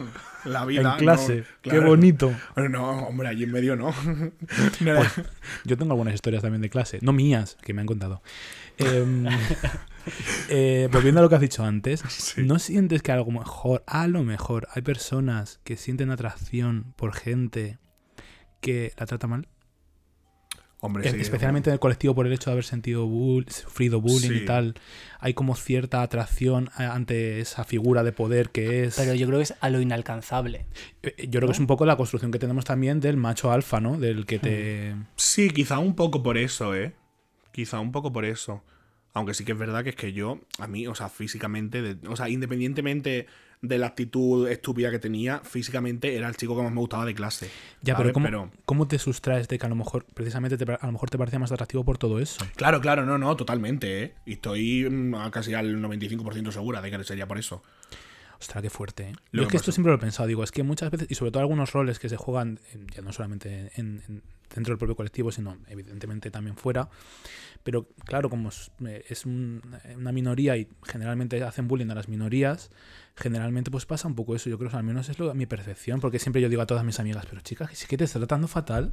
la vida. en no, clase, qué claro. bonito. No, hombre, allí en medio no. No Pues, Yo tengo algunas historias también de clase, no mías, que me han contado. Em, eh, volviendo a lo que has dicho antes, ¿no sientes que a lo mejor, a lo mejor, hay personas que sienten atracción por gente que la trata mal? Hombre, sí, especialmente en el colectivo por el hecho de haber sentido bull- sufrido bullying Sí. y tal, hay como cierta atracción a- ante esa figura de poder que es. Pero yo creo que es a lo inalcanzable. Eh, Yo creo que es un poco la construcción que tenemos también del macho alfa, ¿no? Del que te. Sí, quizá un poco por eso, ¿eh? Quizá un poco por eso. Aunque sí que es verdad que es que yo, a mí, o sea, físicamente, de- o sea, independientemente de la actitud estúpida que tenía, físicamente era el chico que más me gustaba de clase. Ya, ¿sabes? pero ¿cómo, cómo te sustraes de que a lo mejor, precisamente, te, a lo mejor te parecía más atractivo por todo eso? Claro, claro, no, no, totalmente, ¿eh? Y estoy mm, casi al 95% segura de que sería por eso. Ostras, qué fuerte, ¿eh? Yo es que esto siempre lo he pensado, digo, es que muchas veces, y sobre todo algunos roles que se juegan, ya no solamente en- en- dentro del propio colectivo, sino evidentemente también fuera, pero claro, como es, es un- una minoría y generalmente hacen bullying a las minorías, generalmente pues pasa un poco eso, yo creo que al menos es lo, mi percepción, porque siempre yo digo a todas mis amigas, pero chicas, que sí que te está tratando fatal,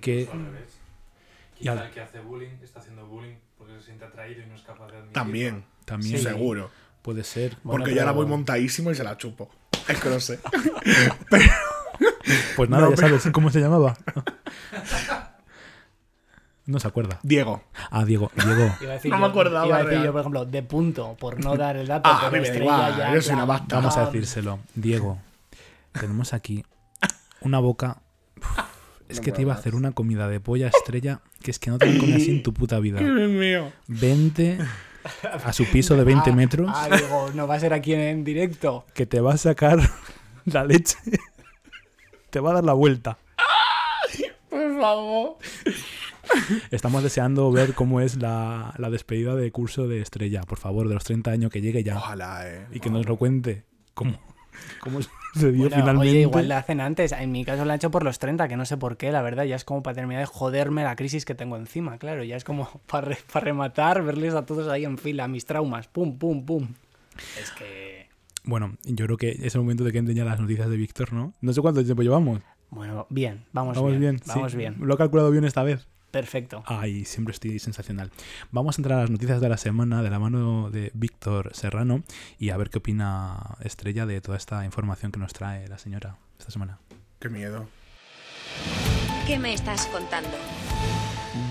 que... Al revés. Y Quizá al- el que hace bullying está haciendo bullying porque se siente atraído y no es capaz de admitirlo. También, También Sí. seguro. puede ser. Bueno, Porque yo ahora pero- voy montadísimo y se la chupo. Es que no sé. Pues nada, No, ya pero- sabes cómo se llamaba. No se acuerda. Diego. Ah, Diego, Diego. Iba a decir No yo- me acordaba, Iba a decir yo, por ejemplo, de punto, por no dar el dato. Ah, pero a mí me igual, ya, yo soy en una basta. Vamos a decírselo. Diego, tenemos aquí una boca. Uf, es No que te iba a hacer una comida de polla estrella que es que no te han comido así en tu puta vida. Dios mío. Vente a su piso de 20 Ah, metros Ah, digo, no va a ser aquí en, en directo. que te va a sacar la leche. Te va a dar la vuelta. Por favor. Estamos deseando ver cómo es la, la despedida de curso de Estrella. Por favor, de los 30 años que llegue ya. Ojalá, eh. Y que nos lo cuente cómo, cómo sucedió Bueno, finalmente. Oye, igual la hacen antes. En mi caso la han hecho por los 30, que no sé por qué, la verdad. Ya es como para terminar de joderme la crisis que tengo encima, claro. Ya es como para, re- para rematar, verles a todos ahí en fila, mis traumas. Pum, pum, pum. Es que. Bueno, yo creo que es el momento de que entren ya las noticias de Víctor, ¿no? No sé cuánto tiempo llevamos. Bueno, bien, vamos, Vamos bien, bien. sí. Vamos bien. Lo he calculado bien esta vez. Perfecto. Ay, siempre estoy sensacional. Vamos a entrar a las noticias de la semana de la mano de Víctor Serrano y a ver qué opina Estrella de toda esta información que nos trae la señora esta semana. Qué miedo. ¿Qué me estás contando?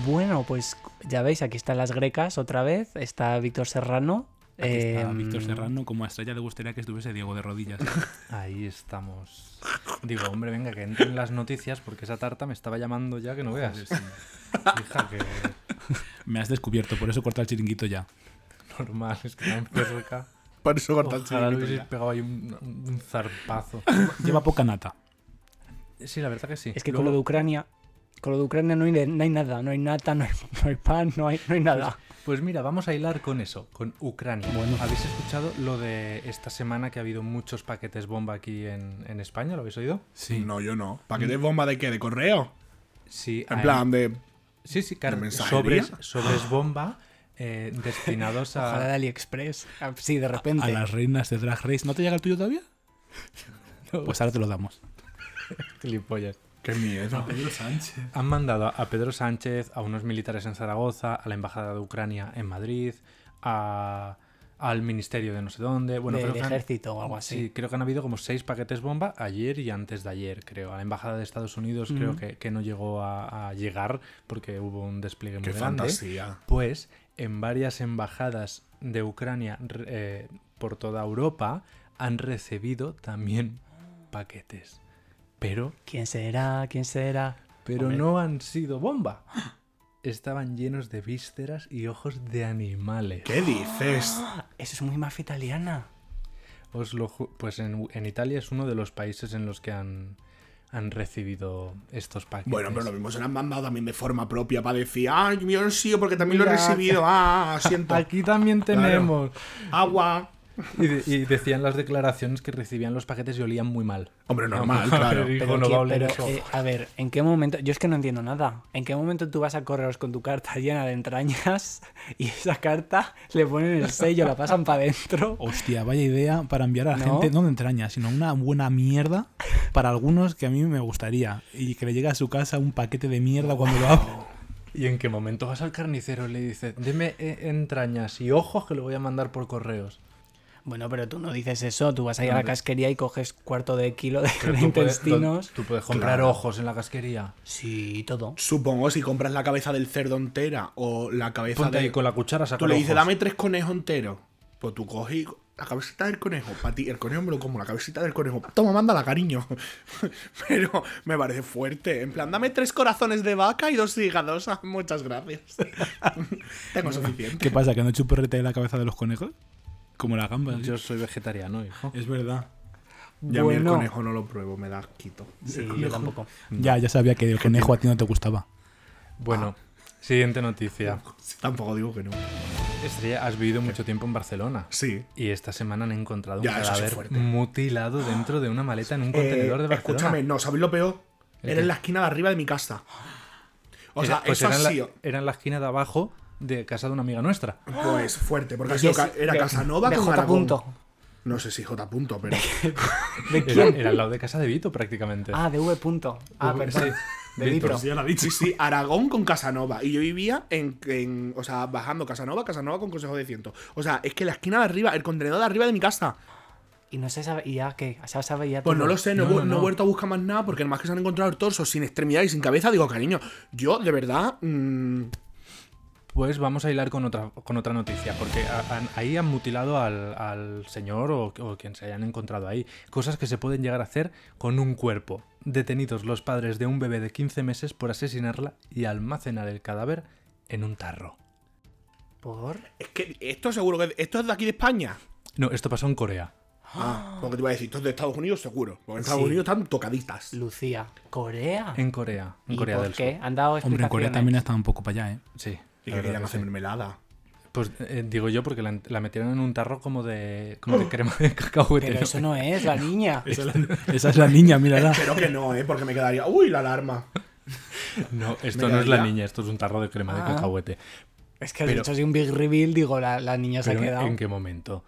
Bueno, pues ya veis, aquí están las grecas otra vez. Está Víctor Serrano. Aquí está Em, Víctor Serrano, como a Estrella le gustaría que estuviese Diego de rodillas. Ahí estamos. Digo, hombre, venga, que entren las noticias porque esa tarta me estaba llamando ya que no veas. Hija, que. Me has descubierto, por eso corta el chiringuito ya. normal, es que tan cerca. Por eso corta el chiringuito hubieses ya. pegado ahí un, un zarpazo. Lleva poca nata. Sí, la verdad que sí. Es que Luego- con lo de Ucrania. Con lo de Ucrania no hay, no hay nada, no hay nata, no hay, no hay pan, no hay, no hay nada. Pues mira, vamos a hilar con eso, con Ucrania. Bueno. ¿Habéis escuchado lo de esta semana que ha habido muchos paquetes bomba aquí en, en España? ¿Lo habéis oído? Sí. No, yo no. ¿Paquetes bomba de qué? ¿De correo? Sí. En hay- plan, de. Sí, sí, claro. ¿de? Sobres, sobres bomba eh, destinados a... Ojalá de AliExpress. Ah, Sí, de repente. A las reinas de Drag Race. ¿No te llega el tuyo todavía? Pues ahora te lo damos. Gilipollas. Qué miedo. Pedro Sánchez. Han mandado a Pedro Sánchez, a unos militares en Zaragoza, a la Embajada de Ucrania en Madrid, a- al Ministerio de no sé dónde. Bueno, del creo que han- ejército o algo así. Sí, creo que han habido como seis paquetes bomba ayer y antes de ayer, creo. A la Embajada de Estados Unidos creo que, que no llegó a, a llegar porque hubo un despliegue muy Qué grande. fantasía. Pues en varias embajadas de Ucrania eh, por toda Europa han recibido también paquetes. Pero, ¿Quién será? ¿Quién será? pero Hombre. no han sido bomba. Estaban llenos de vísceras y ojos de animales. ¿Qué dices? Eso es muy mafia italiana. Os lo pues en, en Italia es uno de los países en los que han, han recibido estos paquetes. Bueno, pero lo mismo se lo han mandado también de forma propia para decir, ay, yo no sí, porque también lo he recibido. Ah, siento. Aquí también Claro. tenemos. Agua. Y, de- y decían las declaraciones que recibían los paquetes y olían muy mal. Hombre, normal, claro. Pero, no ¿qué- va a oler pero, eso. eh, a ver, ¿en qué momento? Yo es que no entiendo nada. ¿En qué momento tú vas a correos con tu carta llena de entrañas y esa carta le ponen el sello, la pasan para adentro? Hostia, vaya idea para enviar a la ¿No? gente, no de entraña, sino una buena mierda para algunos que a mí me gustaría. Y que le llegue a su casa un paquete de mierda cuando lo hago. ¿Y en qué momento vas al carnicero y le dices, deme eh, entrañas y ojos que lo voy a mandar por correos? Bueno, pero tú no dices eso. Tú vas a ir a la casquería y coges cuarto de kilo de, Pero de tú puedes- intestinos. Tú puedes comprar Claro. ojos en la casquería. Sí, todo. Supongo si compras la cabeza del cerdo entera o la cabeza Ponte de. ahí con la cuchara, saca Tú le dices, ojos. dame tres conejos enteros. Pues tú coges y- la cabecita del conejo. Para ti, el conejo me lo como, la cabecita del conejo. Toma, mándala, cariño. Pero me parece fuerte. En plan, dame tres corazones de vaca y dos hígados. Muchas gracias. Tengo suficiente. ¿Qué pasa? ¿Que no chupurrete la cabeza de los conejos? Como la gamba. ¿sí? Yo soy vegetariano, hijo. Es verdad. Ya a mí el conejo no lo pruebo, me da asquito. Sí, yo tampoco. Ya, ya sabía que el conejo a ti no te gustaba. Bueno, siguiente noticia. Tampoco digo que no. Estrella, has vivido mucho tiempo en Barcelona. Sí. Y esta semana han encontrado un Ya, sí cadáver mutilado dentro de una maleta en un contenedor de Eh, Barcelona. escúchame, no, ¿sabéis lo peor? ¿El Era en la esquina de arriba de mi casa. O sea, pues eso era, ha en la, sido. era en la esquina de abajo de casa de una amiga nuestra. Pues fuerte, porque ca- era de- Casanova de con J. Punto. No sé si J. punto, pero. ¿De Era, era al lado de casa de Vito prácticamente. Ah, de V. punto. Ah, V, perdón. sí. De Víctor, litro. Sí, ya lo ha dicho. Sí, sí, Aragón con Casanova. Y yo vivía en, en- O sea, bajando Casanova, Casanova con Consejo de Ciento. O sea, es que la esquina de arriba, el contenedor de arriba de mi casa. Y no se sabe. ¿Y ya qué? ¿Se sabe ya Pues no lo sé, no, he No, no, no he vuelto a buscar más nada porque además que se han encontrado el torso sin extremidad y sin cabeza. Digo, cariño, yo de verdad. mm, Pues vamos a hilar con otra, con otra noticia, porque a- han- ahí han mutilado al, al señor o, o quien se hayan encontrado ahí. Cosas que se pueden llegar a hacer con un cuerpo. Detenidos los padres de un bebé de 15 meses por asesinarla y almacenar el cadáver en un tarro. ¿Por? es que esto seguro que. ¿Esto es de aquí de España? No, esto pasó en Corea. Ah, porque te iba a decir, esto es de Estados Unidos seguro. Porque en Estados Sí. Unidos están tocaditas. Lucía. ¿Corea? En Corea. En ¿Y Corea por del qué? Sur. ¿Han dado Hombre, en Corea también está un poco para allá, ¿eh? Sí. Y la que hacer sí. mermelada. Pues eh, digo yo porque la, la metieron en un tarro como de, como de crema de cacahuete. Pero ¿no? eso no es, la niña. Esa es la niña, mírala. Espero que no, ¿eh? Porque me quedaría. ¡Uy, la alarma! No, esto no es la niña, esto es un tarro de crema de Ah. cacahuete. Es que has Pero- dicho así un big reveal, digo, la, la niña se ha quedado. ¿en qué momento?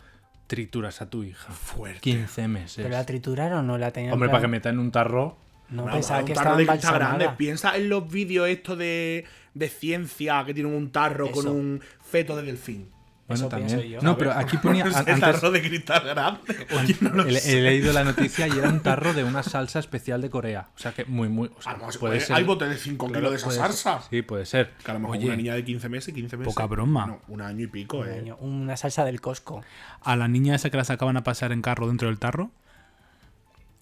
Trituras a tu hija. Fuerte. 15 meses. ¿Pero la trituraron o no la tenían? Hombre, para que meta en un tarro. No Bueno, pensaba un que tarro estaba de grande. Piensa en los vídeos estos de, de ciencia que tienen un tarro con Eso. un feto de delfín. Bueno, Eso también. yo. No, pero aquí ponía. An- antes tarro de cristal grande. Oye, no lo he, sé. he leído la noticia y era un tarro de una salsa especial de Corea. O sea que muy, muy. o sea, A lo mejor puede puede- ser. Hay botes de 5 claro, kilos de esa puede ser. salsa. Sí, puede ser. Que a lo mejor Oye, una niña de 15 meses, 15 meses. poca broma. No, un año y pico, Un eh. año. Una salsa del Costco. A la niña esa que la sacaban a pasar en carro dentro del tarro,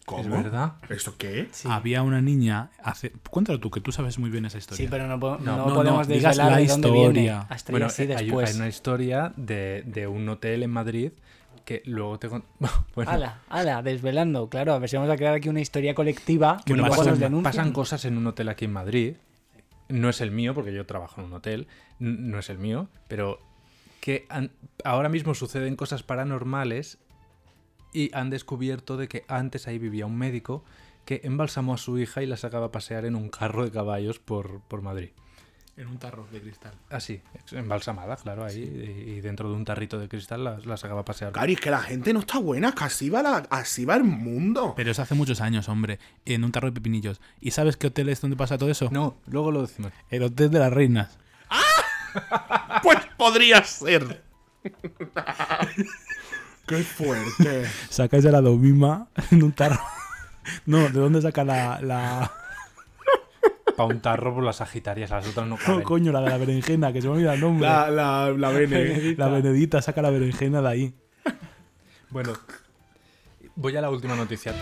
¿Cómo? ¿Es verdad? ¿Esto qué? Sí. había una niña. Hace... Cuéntalo tú, que tú sabes muy bien esa historia. Sí, pero no, po- No, no no, podemos no, digas desvelar la de dónde viene. historia. Hasta Bueno, así hay, después. hay una historia de, de un hotel en Madrid que luego te. Bueno, Ala, ala, desvelando, claro, a ver si vamos a crear aquí una historia colectiva que Bueno, luego pasan- nos pasan cosas en un hotel aquí en Madrid. No es el mío, porque yo trabajo en un hotel. No es el mío, pero que ahora mismo suceden cosas paranormales y han descubierto de que antes ahí vivía un médico que embalsamó a su hija y la sacaba a pasear en un carro de caballos por, por Madrid. En un tarro de cristal. Así, embalsamada, claro, ahí. Y, y dentro de un tarrito de cristal la, la sacaba a pasear. Cari, es que la gente no está buena, que así va, la- así va el mundo. Pero eso hace muchos años, hombre. En un tarro de pepinillos. ¿Y sabes qué hotel es donde pasa todo eso? No, luego lo decimos. El hotel de las reinas. Pues podría ser. Qué fuerte. Sacáis a la domima en un tarro. No, ¿de dónde saca la. la... Para un tarro por las sagitarias, las otras no Oh, caben. coño, la de la berenjena, que se me olvida el nombre. La, la, la Bene. La Benedita saca la berenjena de ahí. Bueno, voy a la última noticia.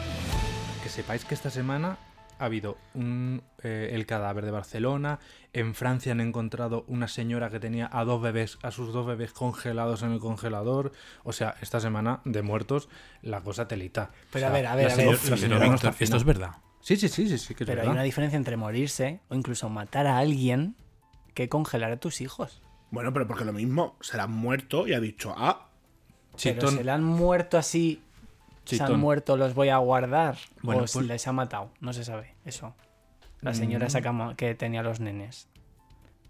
Que sepáis que esta semana ha habido un, eh, el cadáver de Barcelona. En Francia han encontrado una señora que tenía a dos bebés, a sus dos bebés congelados en el congelador. O sea, esta semana de muertos, la cosa telita. Pero O a ver, a ver, la a ver. señor- la Pero, señora no está Víctor, esto es verdad. Sí, sí, sí, sí, sí que es Pero hay una diferencia entre morirse o incluso matar a alguien que congelar a tus hijos. Bueno, pero porque lo mismo, se la han muerto y ha dicho, ah, Pero Chitón. se le han muerto así. Se han Chitón. muerto, los voy a guardar. Bueno, o si pues- les ha matado. No se sabe. Eso. La señora Mm. esa que tenía los nenes.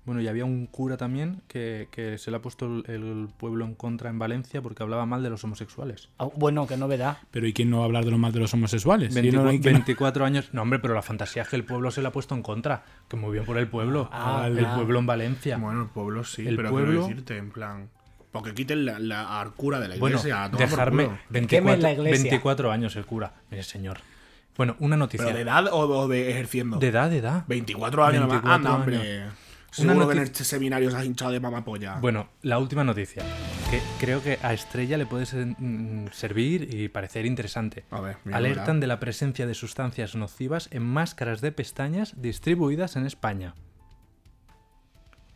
Bueno, y había un cura también que, que se le ha puesto el, el pueblo en contra en Valencia porque hablaba mal de los homosexuales. Ah, bueno, qué novedad. Pero ¿y quién no va a hablar de lo mal de los homosexuales? Si 24, no, no hay que- 24 años. No, hombre, pero la fantasía es que el pueblo se le ha puesto en contra. Que muy bien por el pueblo. Ah, el ah. pueblo en Valencia. bueno, el pueblo sí, El pero pueblo- quiero decirte, en plan. Porque quiten la, la al cura de la Bueno, iglesia. a tomar por dejarme culo. 24, la iglesia. 24 años el cura. Mire, señor. Bueno, una noticia. ¿Pero de edad o, o de ejerciendo? De edad, de edad. 24 años nomás. 24 Anda, hombre. años. Seguro Una que en este seminario se has hinchado de mamapolla. Bueno, la última noticia. Que creo que a Estrella le puede ser- mm, servir y parecer interesante. A ver, mira, Alertan mira. de la presencia de sustancias nocivas en máscaras de pestañas distribuidas en España.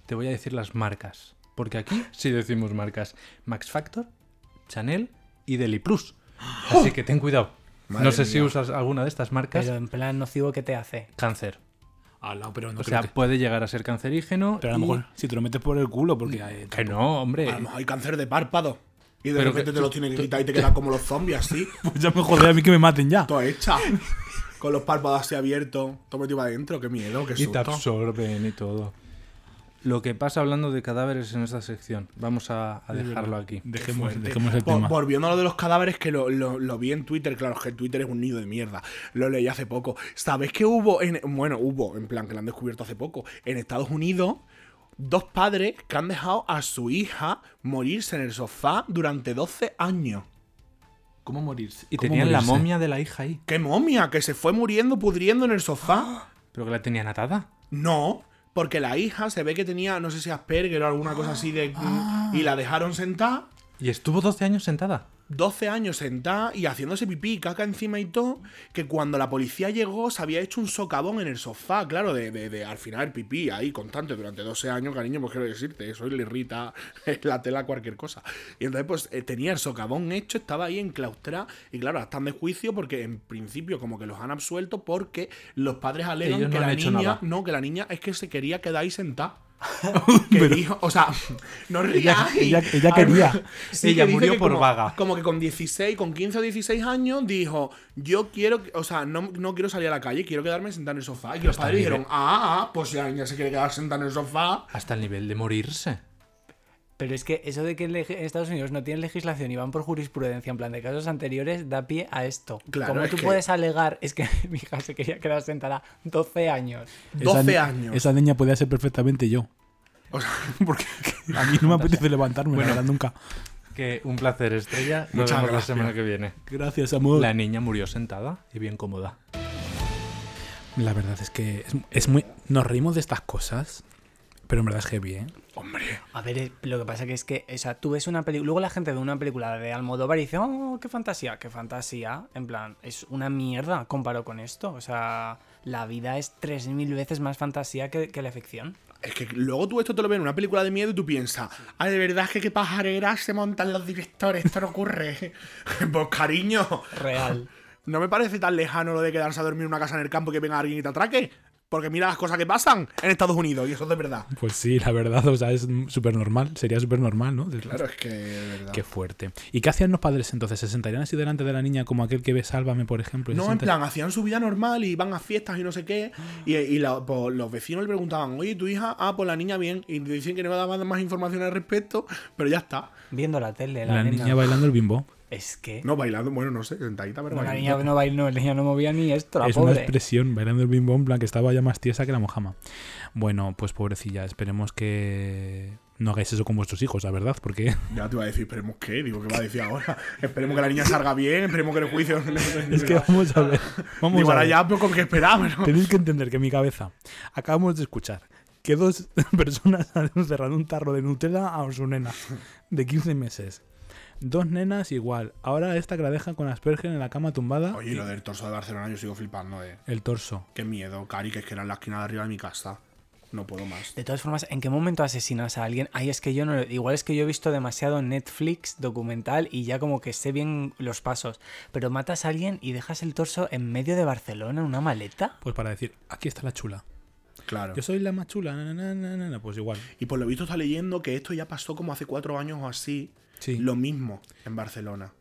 Te voy a decir las marcas. Porque aquí sí decimos marcas. Max Factor, Chanel y Deli Plus. Así que ten cuidado. Madre no sé si usas alguna de estas marcas. Pero en plan nocivo, ¿qué te hace? Cáncer. Ala, pero no O sea, que- puede llegar a ser cancerígeno. Pero a lo y- mejor si te lo metes por el culo, porque. Que no, hombre. A lo mejor hay cáncer de párpado. Y de Pero repente que te tú- lo tienes que quitar y te quedas como los zombies así. Pues ya me jodé a mí que me maten ya. Todo hecha. Con los párpados así abiertos. Todo metido para adentro. Qué miedo, qué Y te susto. absorben y todo. Lo que pasa hablando de cadáveres en esta sección. Vamos a, a dejarlo aquí. Dejemos, el tema. Volviendo a lo de los cadáveres, que lo, lo- lo vi en Twitter, claro, es que Twitter es un nido de mierda. Lo leí hace poco. ¿Sabes que hubo en. Bueno, hubo, en plan, que lo han descubierto hace poco. En Estados Unidos, dos padres que han dejado a su hija morirse en el sofá durante 12 años. ¿Cómo morirse? Y ¿Cómo tenían la momia de la hija ahí. ¡Qué momia! Que se fue muriendo, pudriendo en el sofá. Pero que la tenían atada. No, porque la hija se ve que tenía, no sé si Asperger o alguna cosa así de. Y la dejaron sentada. Y estuvo 12 años sentada. 12 años sentada y haciéndose pipí y caca encima y todo, que cuando la policía llegó se había hecho un socavón en el sofá, claro, de, de- de al final pipí ahí constante durante 12 años, cariño, pues quiero decirte, eso le irrita la tela cualquier cosa. Y entonces pues eh, tenía el socavón hecho, estaba ahí enclaustrada y claro, están de juicio porque en principio como que los han absuelto porque los padres alegan Ellos que la niña, nada. no, que la niña es que se quería quedar ahí sentada. que dijo, o sea, no Ella- rías. ella- ella quería. Ella que murió que por como- vaga. Como que con 16, con 15 o 16 años dijo, yo quiero, o sea, no, no quiero salir a la calle, quiero quedarme sentada en el sofá. Y que los padres dijeron, ah, ah, pues la niña se quiere quedar sentada en el sofá. Hasta el nivel de morirse. Pero es que eso de que en Estados Unidos no tienen legislación y van por jurisprudencia en plan de casos anteriores da pie a esto. Claro, Como es tú que- puedes alegar, es que mi hija se quería quedar sentada 12 años. 12 ni- años. Esa niña podía ser perfectamente yo. O sea, Porque a mí no me apetece levantarme, la verdad, nunca. Que un placer, Estrella. Nos Muchas vemos la semana que viene. Gracias, amor. La niña murió sentada y bien cómoda. La verdad es que es, es muy. Nos reímos de estas cosas, pero en verdad es heavy, ¿eh? hombre. A ver, eh, lo que pasa que es que, o sea, tú ves una película, luego la gente ve una película de Almodóvar y dice, oh, qué fantasía, qué fantasía. En plan, es una mierda comparado con esto. O sea, la vida es 3.000 veces más fantasía que, que la ficción. Es que luego tú esto te lo ves en una película de miedo y tú piensas, ah, de verdad es que qué pajareras se montan los directores, esto no ocurre. pues cariño, Real. no me parece tan lejano lo de quedarse a dormir en una casa en el campo y que venga alguien y te atraque. Porque mira las cosas que pasan en Estados Unidos y eso es de verdad. Pues sí, la verdad, o sea, es súper normal. Sería súper normal, ¿no? Claro, es que de verdad. Qué fuerte. ¿Y qué hacían los padres entonces? ¿Se sentarían así delante de la niña como aquel que ve Sálvame, por ejemplo? No, en plan, hacían su vida normal y iban a fiestas y no sé qué. Y, y la- pues, los vecinos le preguntaban, oye, ¿tu hija? Ah, pues la niña bien. Y dicen que no me daban más información al respecto, pero ya está. Viendo la tele, la, La niña bailando el bimbo. Es que... No, bailando, bueno, no sé, sentadita, pero No, la niña no bailó, no, la niña no movía ni esto, la es una expresión, bailando el bimbo, en plan que estaba ya más tiesa que la mojama. Bueno, pues pobrecilla, esperemos que no hagáis eso con vuestros hijos, la verdad, porque Ya te iba a decir, esperemos qué, digo, ¿qué va a decir ahora? esperemos que la niña salga bien, esperemos que el juicio... es que vamos a ver. Vamos Digo, a ahora ver. ya, pues con qué esperar, pero... Tenéis que entender que en mi cabeza acabamos de escuchar que dos personas han encerrado un tarro de Nutella a su nena de 15 meses. Dos nenas igual. Ahora esta que la deja con Asperger en la cama tumbada. Oye, y lo del torso de Barcelona yo sigo flipando, eh. El torso. Qué miedo, Cari, que es que era en la esquina de arriba de mi casa. No puedo más. De todas formas, ¿en qué momento asesinas a alguien? Ay, es que yo no. Igual es que yo he visto demasiado Netflix documental y ya como que sé bien los pasos. Pero matas a alguien y dejas el torso en medio de Barcelona en una maleta. Pues para decir, aquí está la chula. Claro. Yo soy la más chula. na, na, na, na, na, Pues igual. Y por lo visto está leyendo que esto ya pasó como hace cuatro años o así. Sí. Lo mismo en Barcelona.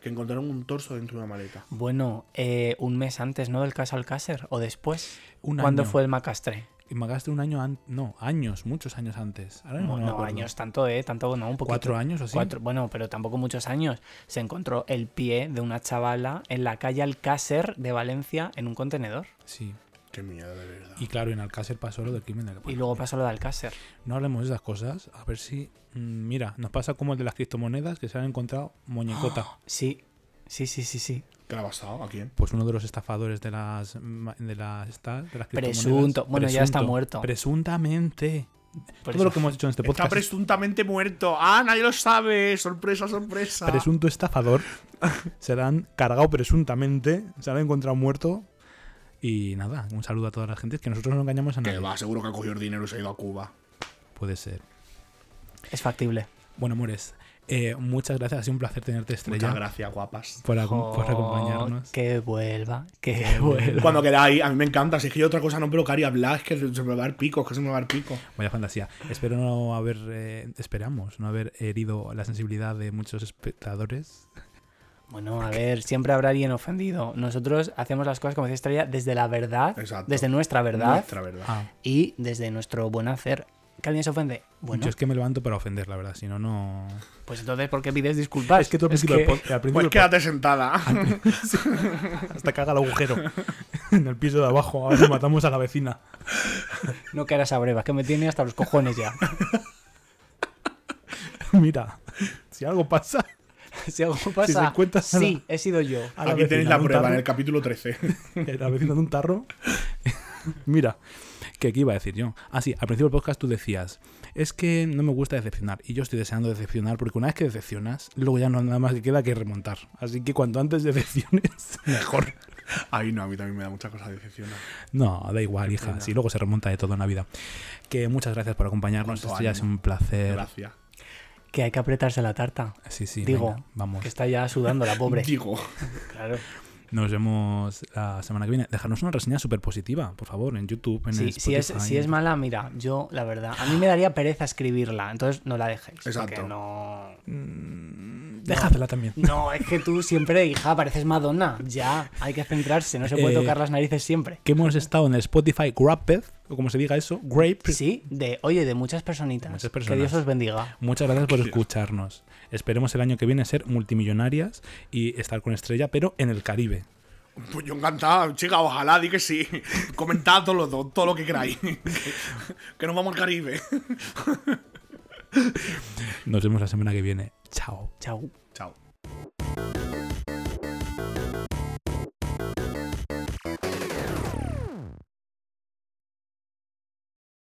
Que encontraron un torso dentro de una maleta. Bueno, eh, un mes antes, ¿no? Del caso Alcácer. ¿O después? Un ¿Cuándo año. fue el Macastre? Y me gasté un año antes. No, años, muchos años antes. Ahora mismo No, años, tanto, ¿eh? Tanto, no, un poquito. ¿Cuatro años o así? Cuatro- bueno, pero tampoco muchos años. Se encontró el pie de una chavala en la calle Alcácer de Valencia en un contenedor. Sí. Qué miedo, de verdad. Y claro, en Alcácer pasó lo del crimen del Y luego pasó lo de Alcácer. No hablemos de esas cosas. A ver si. Mm, Mira, nos pasa como el de las criptomonedas que se han encontrado muñecota. Sí, sí, sí, sí, sí. ¿Qué le ha pasado? ¿A quién? Pues uno de los estafadores de las. de las, de las criptomonedas. Presunto. Bueno, ya está muerto. Presuntamente. Por Todo lo que hemos hecho en este Está podcast. es presuntamente muerto. ¡Ah, nadie lo sabe! ¡Sorpresa, sorpresa! presunto estafador. se la han cargado presuntamente. Se lo han encontrado muerto. Y nada, un saludo a toda la gente. Que nosotros no engañamos a Que nadie. va, seguro que ha cogido el dinero y se ha ido a Cuba. Puede ser. Es factible. Bueno, amores. eh, muchas gracias. Ha sido un placer tenerte estrella. Muchas gracias, guapas. Por, acompañarnos. Que vuelva, que vuelva. Cuando queráis, a mí me encanta. Si es que yo otra cosa no, pero Cari, hablar, es que se me va a dar pico, es que se me va a dar pico. Vaya fantasía. Espero no haber. eh, esperamos no haber herido la sensibilidad de muchos espectadores. Bueno, a ver, siempre habrá alguien ofendido. Nosotros hacemos las cosas como decía Estrella desde la verdad, Exacto. desde nuestra verdad Nuestra verdad. Ah, y desde nuestro buen hacer. ¿Que alguien se ofende? Bueno, yo es que me levanto para ofender, la verdad. Si no, no. pues entonces, ¿por qué pides disculpas? Es que tú al principio, al principio Pues quédate sentada. hasta que haga el agujero en el piso de abajo. A ver si matamos a la vecina. No que a breva, que me tiene hasta los cojones ya. Mira, si algo pasa, si algo pasa, se encuentra- sí, he sido yo. Aquí tenéis la prueba en el capítulo 13. la vecina de un tarro. Mira, que qué iba a decir yo. Ah, sí, al principio del podcast tú decías, es que no me gusta decepcionar. Y yo estoy deseando decepcionar, porque una vez que decepcionas, luego ya no hay nada más que queda que remontar. Así que cuanto antes decepciones, mejor. Ay, no, a mí también me da mucha cosa decepcionar. No, da igual, hija. Si luego se remonta de todo en la vida. Que muchas gracias por acompañarnos. Esto ya es un placer. Gracias. Que hay que apretarse la tarta. Sí, sí. Digo, venga, vamos. que está ya sudando la pobre. Digo, Claro. Nos vemos la semana que viene. Dejarnos una reseña súper positiva, por favor, en YouTube, en Sí, si, es, Spotify. si es mala, mira, yo, la verdad, a mí me daría pereza escribirla, entonces no la dejéis. Exacto. Porque no... Déjatela también. No, es que tú siempre, hija, pareces Madonna. Ya, hay que centrarse, no se puede Eh, tocar las narices siempre. Que hemos estado en el Spotify Grapped, o como se diga eso, Grape. Sí, de, oye, de muchas personitas. Muchas Que personas. Dios os bendiga. Muchas gracias por escucharnos. Esperemos el año que viene ser multimillonarias y estar con estrella, pero en el Caribe. pues yo encantado, chica, ojalá, di que sí. Comentad todo lo, todo lo que queráis. que nos vamos al Caribe. Nos vemos la semana que viene. Chao. Chao. Chao.